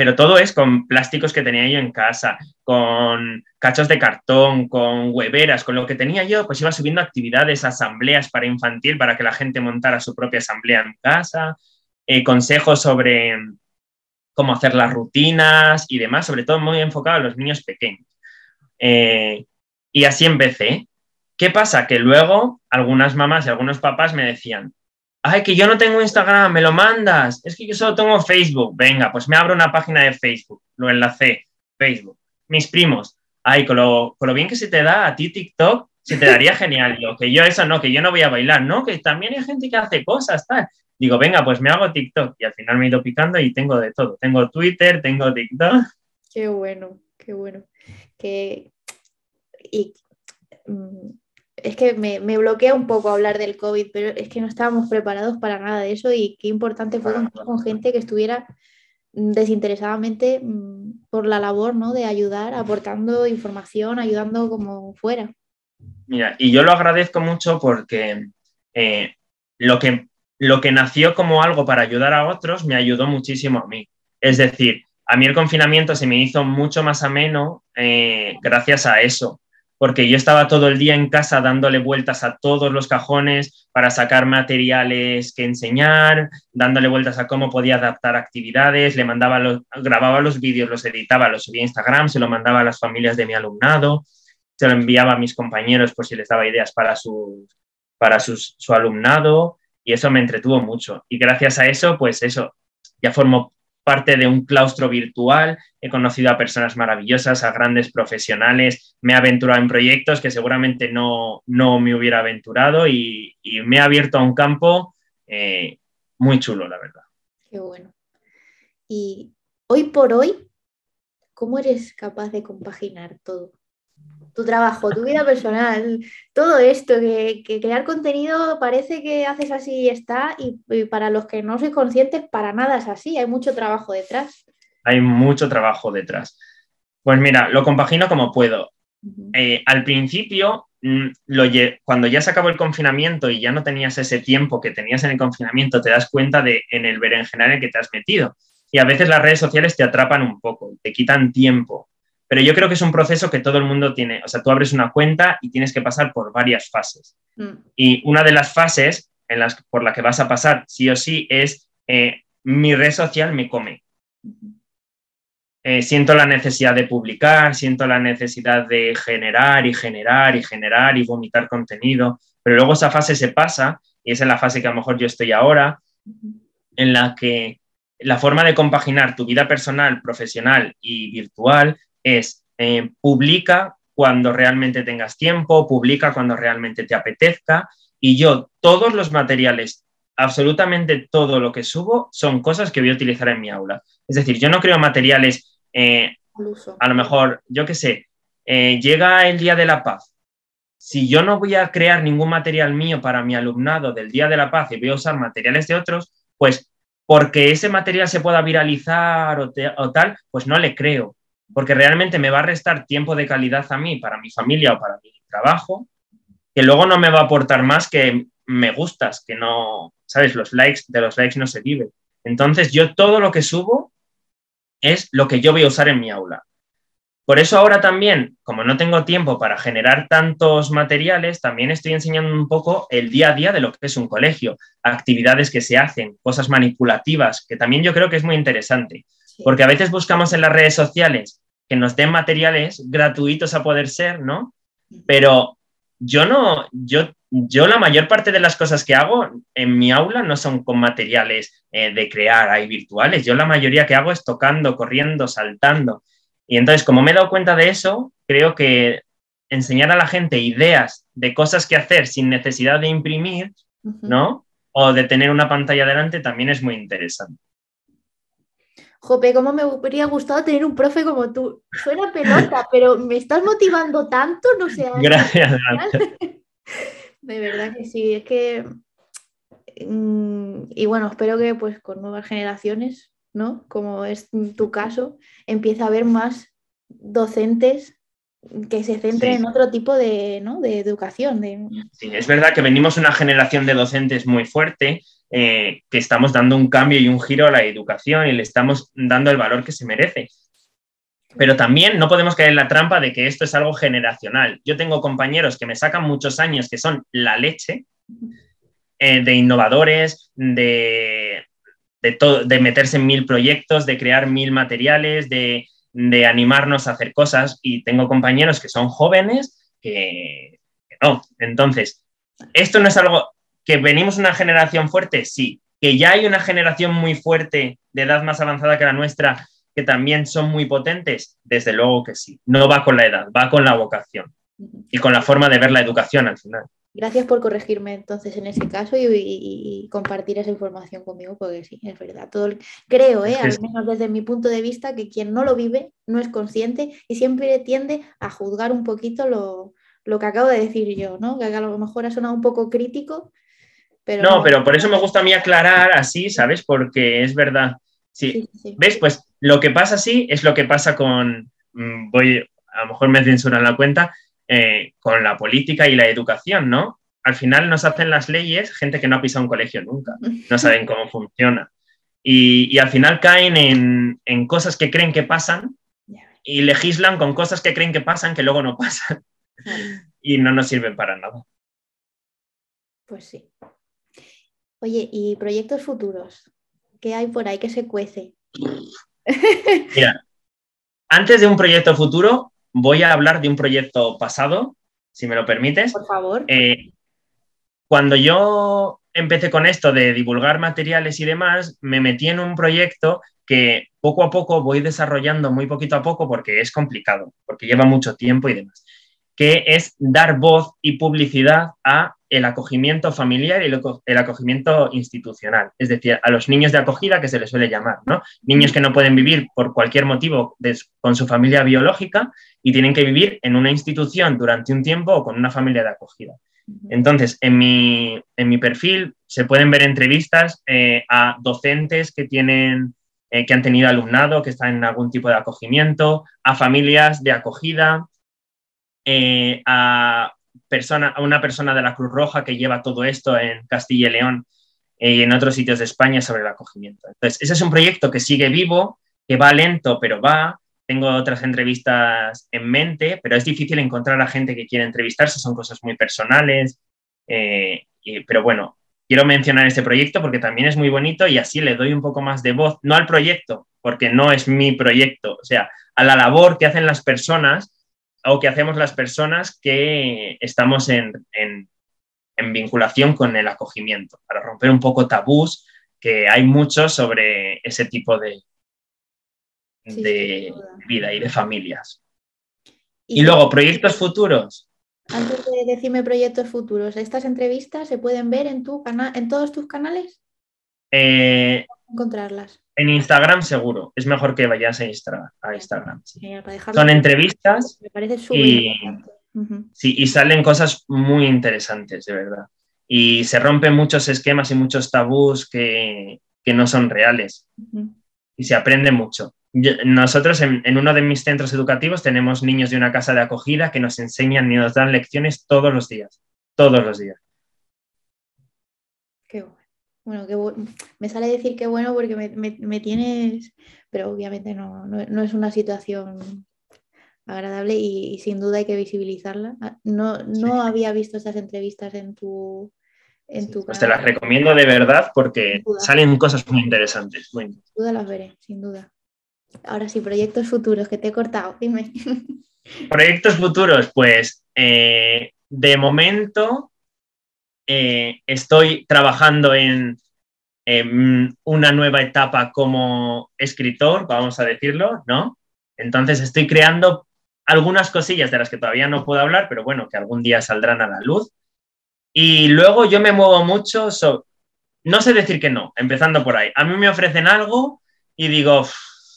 pero todo es con plásticos que tenía yo en casa, con cachos de cartón, con hueveras, con lo que tenía yo, pues iba subiendo actividades, asambleas para infantil, para que la gente montara su propia asamblea en casa, eh, consejos sobre cómo hacer las rutinas y demás, sobre todo muy enfocado a los niños pequeños. Eh, y así empecé. ¿Qué pasa? Que luego algunas mamás y algunos papás me decían, ay, que yo no tengo Instagram, me lo mandas, es que yo solo tengo Facebook, venga, pues me abro una página de Facebook, lo enlacé, Facebook. Mis primos, ay, con lo, bien que se te da a ti TikTok, se te daría (laughs) genial. Yo, que yo eso no, que yo no voy a bailar, no, que también hay gente que hace cosas, tal. Digo, venga, pues me hago TikTok y al final me he ido picando y tengo de todo. Tengo Twitter, tengo TikTok. Qué bueno, qué bueno. Que, y mm, es que me, me, bloquea un poco hablar del COVID, pero es que no estábamos preparados para nada de eso y qué importante fue contar con gente que estuviera desinteresadamente mm, por la labor ¿no? de ayudar, aportando información, ayudando como fuera. Mira, y yo lo agradezco mucho porque eh, lo, que, lo que nació como algo para ayudar a otros me ayudó muchísimo a mí. Es decir, a mí el confinamiento se me hizo mucho más ameno eh, gracias a eso porque yo estaba todo el día en casa dándole vueltas a todos los cajones para sacar materiales que enseñar, dándole vueltas a cómo podía adaptar actividades, le mandaba los, grababa los vídeos, los editaba, los subía a Instagram, se lo mandaba a las familias de mi alumnado, se lo enviaba a mis compañeros por si les daba ideas para, su, para su alumnado y eso me entretuvo mucho. Y gracias a eso, pues eso, ya formó parte de un claustro virtual, he conocido a personas maravillosas, a grandes profesionales, me he aventurado en proyectos que seguramente no, no me hubiera aventurado y, me he abierto a un campo eh, muy chulo, la verdad. Qué bueno. Y hoy por hoy, ¿cómo eres capaz de compaginar todo? Tu trabajo, tu vida personal, todo esto, que, crear contenido parece que haces así y está, y, para los que no sois conscientes, para nada es así, hay mucho trabajo detrás. Hay mucho trabajo detrás. Pues mira, lo compagino como puedo. Eh, al principio, mm, lo, cuando ya se acabó el confinamiento y ya no tenías ese tiempo que tenías en el confinamiento, te das cuenta de en el berenjenal en el que te has metido. Y a veces las redes sociales te atrapan un poco, te quitan tiempo. Pero yo creo que es un proceso que todo el mundo tiene. O sea, tú abres una cuenta y tienes que pasar por varias fases. Mm. Y una de las fases en las, por la que vas a pasar sí o sí es eh, mi red social me come. Eh, siento la necesidad de publicar, siento la necesidad de generar y generar y generar y vomitar contenido, pero luego esa fase se pasa y es en la fase que a lo mejor yo estoy ahora, en la que la forma de compaginar tu vida personal, profesional y virtual es eh, publica cuando realmente tengas tiempo, publica cuando realmente te apetezca y yo todos los materiales, absolutamente todo lo que subo son cosas que voy a utilizar en mi aula. Es decir, yo no creo materiales, eh, a lo mejor, yo qué sé, eh, llega el Día de la Paz. Si yo no voy a crear ningún material mío para mi alumnado del Día de la Paz y voy a usar materiales de otros, pues porque ese material se pueda viralizar o tal, pues no le creo porque realmente me va a restar tiempo de calidad a mí, para mi familia o para mi trabajo, que luego no me va a aportar más que me gustas, que no, ¿sabes? Los likes, de los likes no se vive. Entonces yo todo lo que subo es lo que yo voy a usar en mi aula. Por eso ahora también, como no tengo tiempo para generar tantos materiales, también estoy enseñando un poco el día a día de lo que es un colegio, actividades que se hacen, cosas manipulativas, que también yo creo que es muy interesante. Porque a veces buscamos en las redes sociales que nos den materiales gratuitos a poder ser, ¿no? Pero yo no, yo, yo la mayor parte de las cosas que hago en mi aula no son con materiales eh, de crear ahí virtuales. Yo la mayoría que hago es tocando, corriendo, saltando. Y entonces, como me he dado cuenta de eso, creo que enseñar a la gente ideas de cosas que hacer sin necesidad de imprimir, ¿no? O de tener una pantalla delante también es muy interesante. Jope, cómo me hubiera gustado tener un profe como tú. Suena pelota, (laughs) pero me estás motivando tanto, no sé. Gracias. (laughs) De verdad que sí, es que... Mm, y bueno, espero que pues con nuevas generaciones, ¿no? Como es tu caso, empiece a haber más docentes que se centren en otro tipo de, ¿no? de educación. De... Sí, es verdad que venimos una generación de docentes muy fuerte, eh, que estamos dando un cambio y un giro a la educación y le estamos dando el valor que se merece. Pero también no podemos caer en la trampa de que esto es algo generacional. Yo tengo compañeros que me sacan muchos años que son la leche, eh, de innovadores, de, de, de meterse en mil proyectos, de crear mil materiales, de, de animarnos a hacer cosas y tengo compañeros que son jóvenes que, que no. Entonces, esto no es algo que venimos una generación fuerte, sí, que ya hay una generación muy fuerte de edad más avanzada que la nuestra que también son muy potentes, desde luego que sí. No va con la edad, va con la vocación y con la forma de ver la educación al final. Gracias por corregirme entonces en ese caso y, compartir esa información conmigo, porque sí, es verdad. Todo, creo, ¿eh? al menos desde mi punto de vista, que quien no lo vive no es consciente y siempre tiende a juzgar un poquito lo, que acabo de decir yo, ¿no? Que a lo mejor ha sonado un poco crítico, pero... No, pero por eso me gusta a mí aclarar así, ¿sabes? Porque es verdad. Sí. ¿Ves? Pues lo que pasa así es lo que pasa con, mm, voy, a lo mejor me censuran la cuenta, eh, con la política y la educación, ¿no? Al final nos hacen las leyes gente que no ha pisado un colegio nunca, no (laughs) saben cómo funciona. Y, al final caen en, cosas que creen que pasan y legislan con cosas que creen que pasan que luego no (laughs) pasan. Y no nos sirven para nada. Pues sí. Oye, ¿y proyectos futuros? ¿Qué hay por ahí que se cuece? (laughs) Mira, antes de un proyecto futuro, voy a hablar de un proyecto pasado, si me lo permites. Por favor. Eh, cuando yo empecé con esto de divulgar materiales y demás, me metí en un proyecto que poco a poco voy desarrollando muy poquito a poco porque es complicado, porque lleva mucho tiempo y demás, que es dar voz y publicidad a el acogimiento familiar y el acogimiento institucional, es decir, a los niños de acogida que se les suele llamar, ¿no? Niños que no pueden vivir por cualquier motivo con su familia biológica y tienen que vivir en una institución durante un tiempo o con una familia de acogida. Entonces, en mi, en mi perfil se pueden ver entrevistas eh, a docentes que tienen eh, que han tenido alumnado, que están en algún tipo de acogimiento, a familias de acogida, eh, a persona, a una persona de la Cruz Roja que lleva todo esto en Castilla y León y en otros sitios de España sobre el acogimiento. Entonces, ese es un proyecto que sigue vivo, que va lento, pero va. Tengo otras entrevistas en mente, pero es difícil encontrar a gente que quiere entrevistarse, son cosas muy personales. Eh, pero bueno, quiero mencionar este proyecto porque también es muy bonito y así le doy un poco más de voz, no al proyecto, porque no es mi proyecto, o sea, a la labor que hacen las personas o que hacemos las personas que estamos en, vinculación con el acogimiento, para romper un poco tabús, que hay muchos sobre ese tipo de, de vida y de familias. Y, luego, proyectos futuros. Antes de decirme proyectos futuros, ¿estas entrevistas se pueden ver en, tu en todos tus canales? Eh, encontrarlas. En Instagram seguro, es mejor que vayas a, Instagram. Son entrevistas me parece y, sí, y salen cosas muy interesantes, de verdad. Y se rompen muchos esquemas y muchos tabús que, no son reales. Y se aprende mucho. nosotros en, en, uno de mis centros educativos tenemos niños de una casa de acogida que nos enseñan y nos dan lecciones todos los días, todos los días. Bueno. Que me sale decir que bueno porque me, tienes, pero obviamente no, es una situación agradable y, sin duda hay que visibilizarla. Ah, no, no había visto estas entrevistas en tu, en tu pues te las recomiendo de verdad porque salen cosas muy interesantes. Sin duda las veré, sin duda. Ahora sí, proyectos futuros que te he cortado, dime. (laughs) Proyectos futuros, pues eh, de momento eh, estoy trabajando en, una nueva etapa como escritor, vamos a decirlo, ¿no? Entonces estoy creando algunas cosillas de las que todavía no puedo hablar, pero bueno, que algún día saldrán a la luz. Y luego yo me muevo mucho, no sé decir que no, empezando por ahí. A mí me ofrecen algo y digo,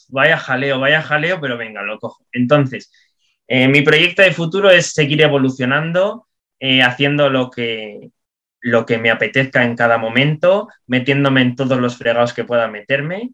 vaya jaleo, vaya jaleo, pero venga, lo cojo. Entonces, eh, mi proyecto de futuro es seguir evolucionando, eh, haciendo lo que, lo que me apetezca en cada momento, metiéndome en todos los fregados que pueda meterme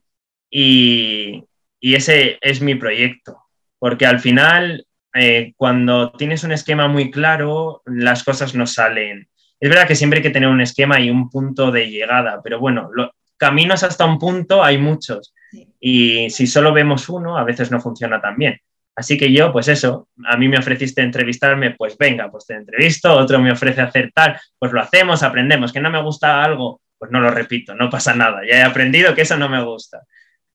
y, ese es mi proyecto, porque al final eh, cuando tienes un esquema muy claro, las cosas no salen. Es verdad que siempre hay que tener un esquema y un punto de llegada, pero bueno, caminos hasta un punto hay muchos. Y si solo vemos uno, a veces no funciona tan bien. Así que yo, pues eso, a mí me ofreciste entrevistarme, pues venga, pues te entrevisto, otro me ofrece hacer tal, pues lo hacemos, aprendemos, que no me gusta algo, pues no lo repito, no pasa nada, ya he aprendido que eso no me gusta.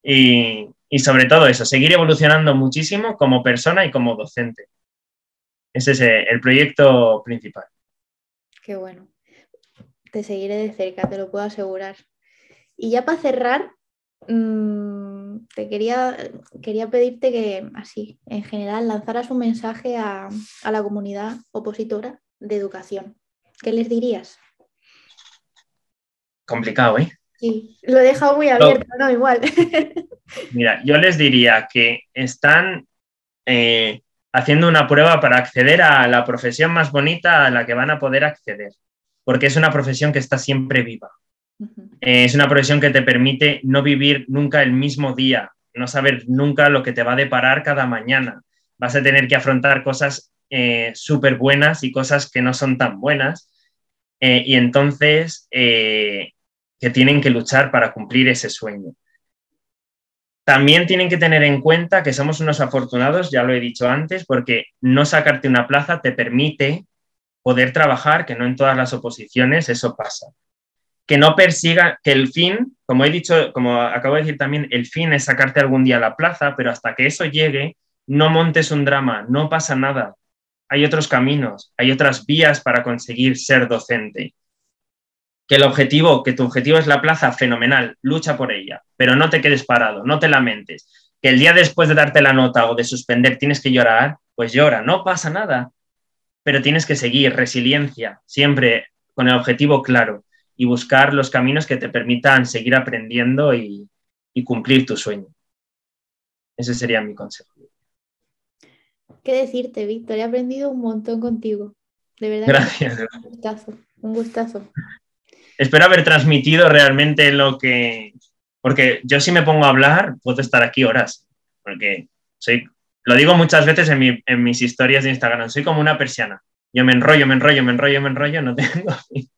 Y, y sobre todo eso, seguir evolucionando muchísimo como persona y como docente. Ese es el proyecto principal. Qué bueno. Te seguiré de cerca, te lo puedo asegurar. Y ya para cerrar, mm, te quería, quería pedirte que, así, en general, lanzaras un mensaje a, a la comunidad opositora de educación. ¿Qué les dirías? Complicado, ¿eh? Sí, lo he dejado muy abierto, no, igual. (laughs) Mira, yo les diría que están eh, haciendo una prueba para acceder a la profesión más bonita a la que van a poder acceder, porque es una profesión que está siempre viva. Eh, es una profesión que te permite no vivir nunca el mismo día, no saber nunca lo que te va a deparar cada mañana. Vas a tener que afrontar cosas eh, súper buenas y cosas que no son tan buenas. y entonces que tienen que luchar para cumplir ese sueño. También tienen que tener en cuenta que somos unos afortunados, ya lo he dicho antes, porque no sacarte una plaza te permite poder trabajar, que no en todas las oposiciones eso pasa. Que no persiga, que el fin, como he dicho, como acabo de decir también, el fin es sacarte algún día a la plaza, pero hasta que eso llegue, no montes un drama, no pasa nada. Hay otros caminos, hay otras vías para conseguir ser docente que el objetivo, que tu objetivo es la plaza, fenomenal, lucha por ella, pero no te quedes parado, no te lamentes. Que el día después de darte la nota o de suspender tienes que llorar, pues llora, no pasa nada, pero tienes que seguir, resiliencia, siempre con el objetivo claro y buscar los caminos que te permitan seguir aprendiendo y, cumplir tu sueño. Ese sería mi consejo. ¿Qué decirte, Víctor? He aprendido un montón contigo. De verdad. Gracias. Un gustazo. Un gustazo espero haber transmitido realmente lo que... Porque yo si me pongo a hablar, puedo estar aquí horas, porque soy, lo digo muchas veces en, en mis historias de Instagram, soy como una persiana. Yo me enrollo, me enrollo, me enrollo, me enrollo, no tengo (laughs)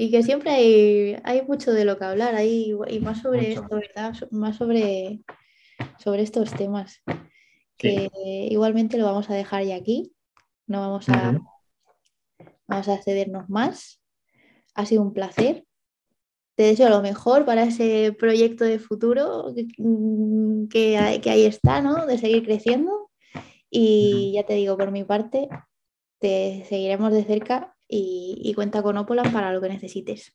Y que siempre hay, hay mucho de lo que hablar, hay, y más sobre esto, ¿verdad? Más sobre, sobre estos temas. Que igualmente lo vamos a dejar ya aquí. No vamos a, vamos a cedernos más ha sido un placer. Te deseo lo mejor para ese proyecto de futuro que, mm, que, ahí está, ¿no? De seguir creciendo. Y ya te digo, por mi parte, te seguiremos de cerca y, cuenta con Opolan para lo que necesites.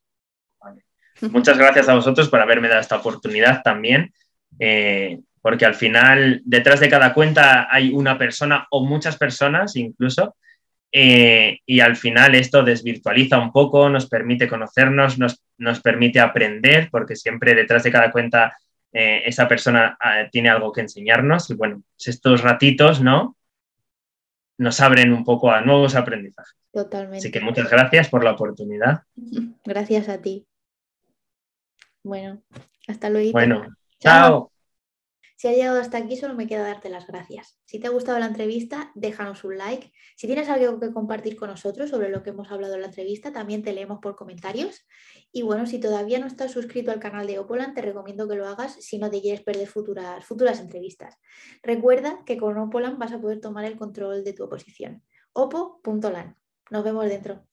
Muchas gracias a vosotros por haberme dado esta oportunidad también, eh, porque al final detrás de cada cuenta hay una persona o muchas personas incluso eh, y al final esto desvirtualiza un poco, nos permite conocernos, nos, nos permite aprender, porque siempre detrás de cada cuenta eh, esa persona ah, tiene algo que enseñarnos. Y bueno, pues estos ratitos, ¿no? Nos abren un poco a nuevos aprendizajes. Totalmente. Así que muchas gracias por la oportunidad. (laughs) Gracias a ti. Bueno, hasta luego. Bueno, chao. Si has llegado hasta aquí, solo me queda darte las gracias. Si te ha gustado la entrevista, déjanos un like. Si tienes algo que compartir con nosotros sobre lo que hemos hablado en la entrevista, también te leemos por comentarios. Y bueno, si todavía no estás suscrito al canal de Opolan, te recomiendo que lo hagas si no te quieres perder futuras, futuras entrevistas. Recuerda que con Opolan vas a poder tomar el control de tu oposición. opo.lan. Nos vemos dentro.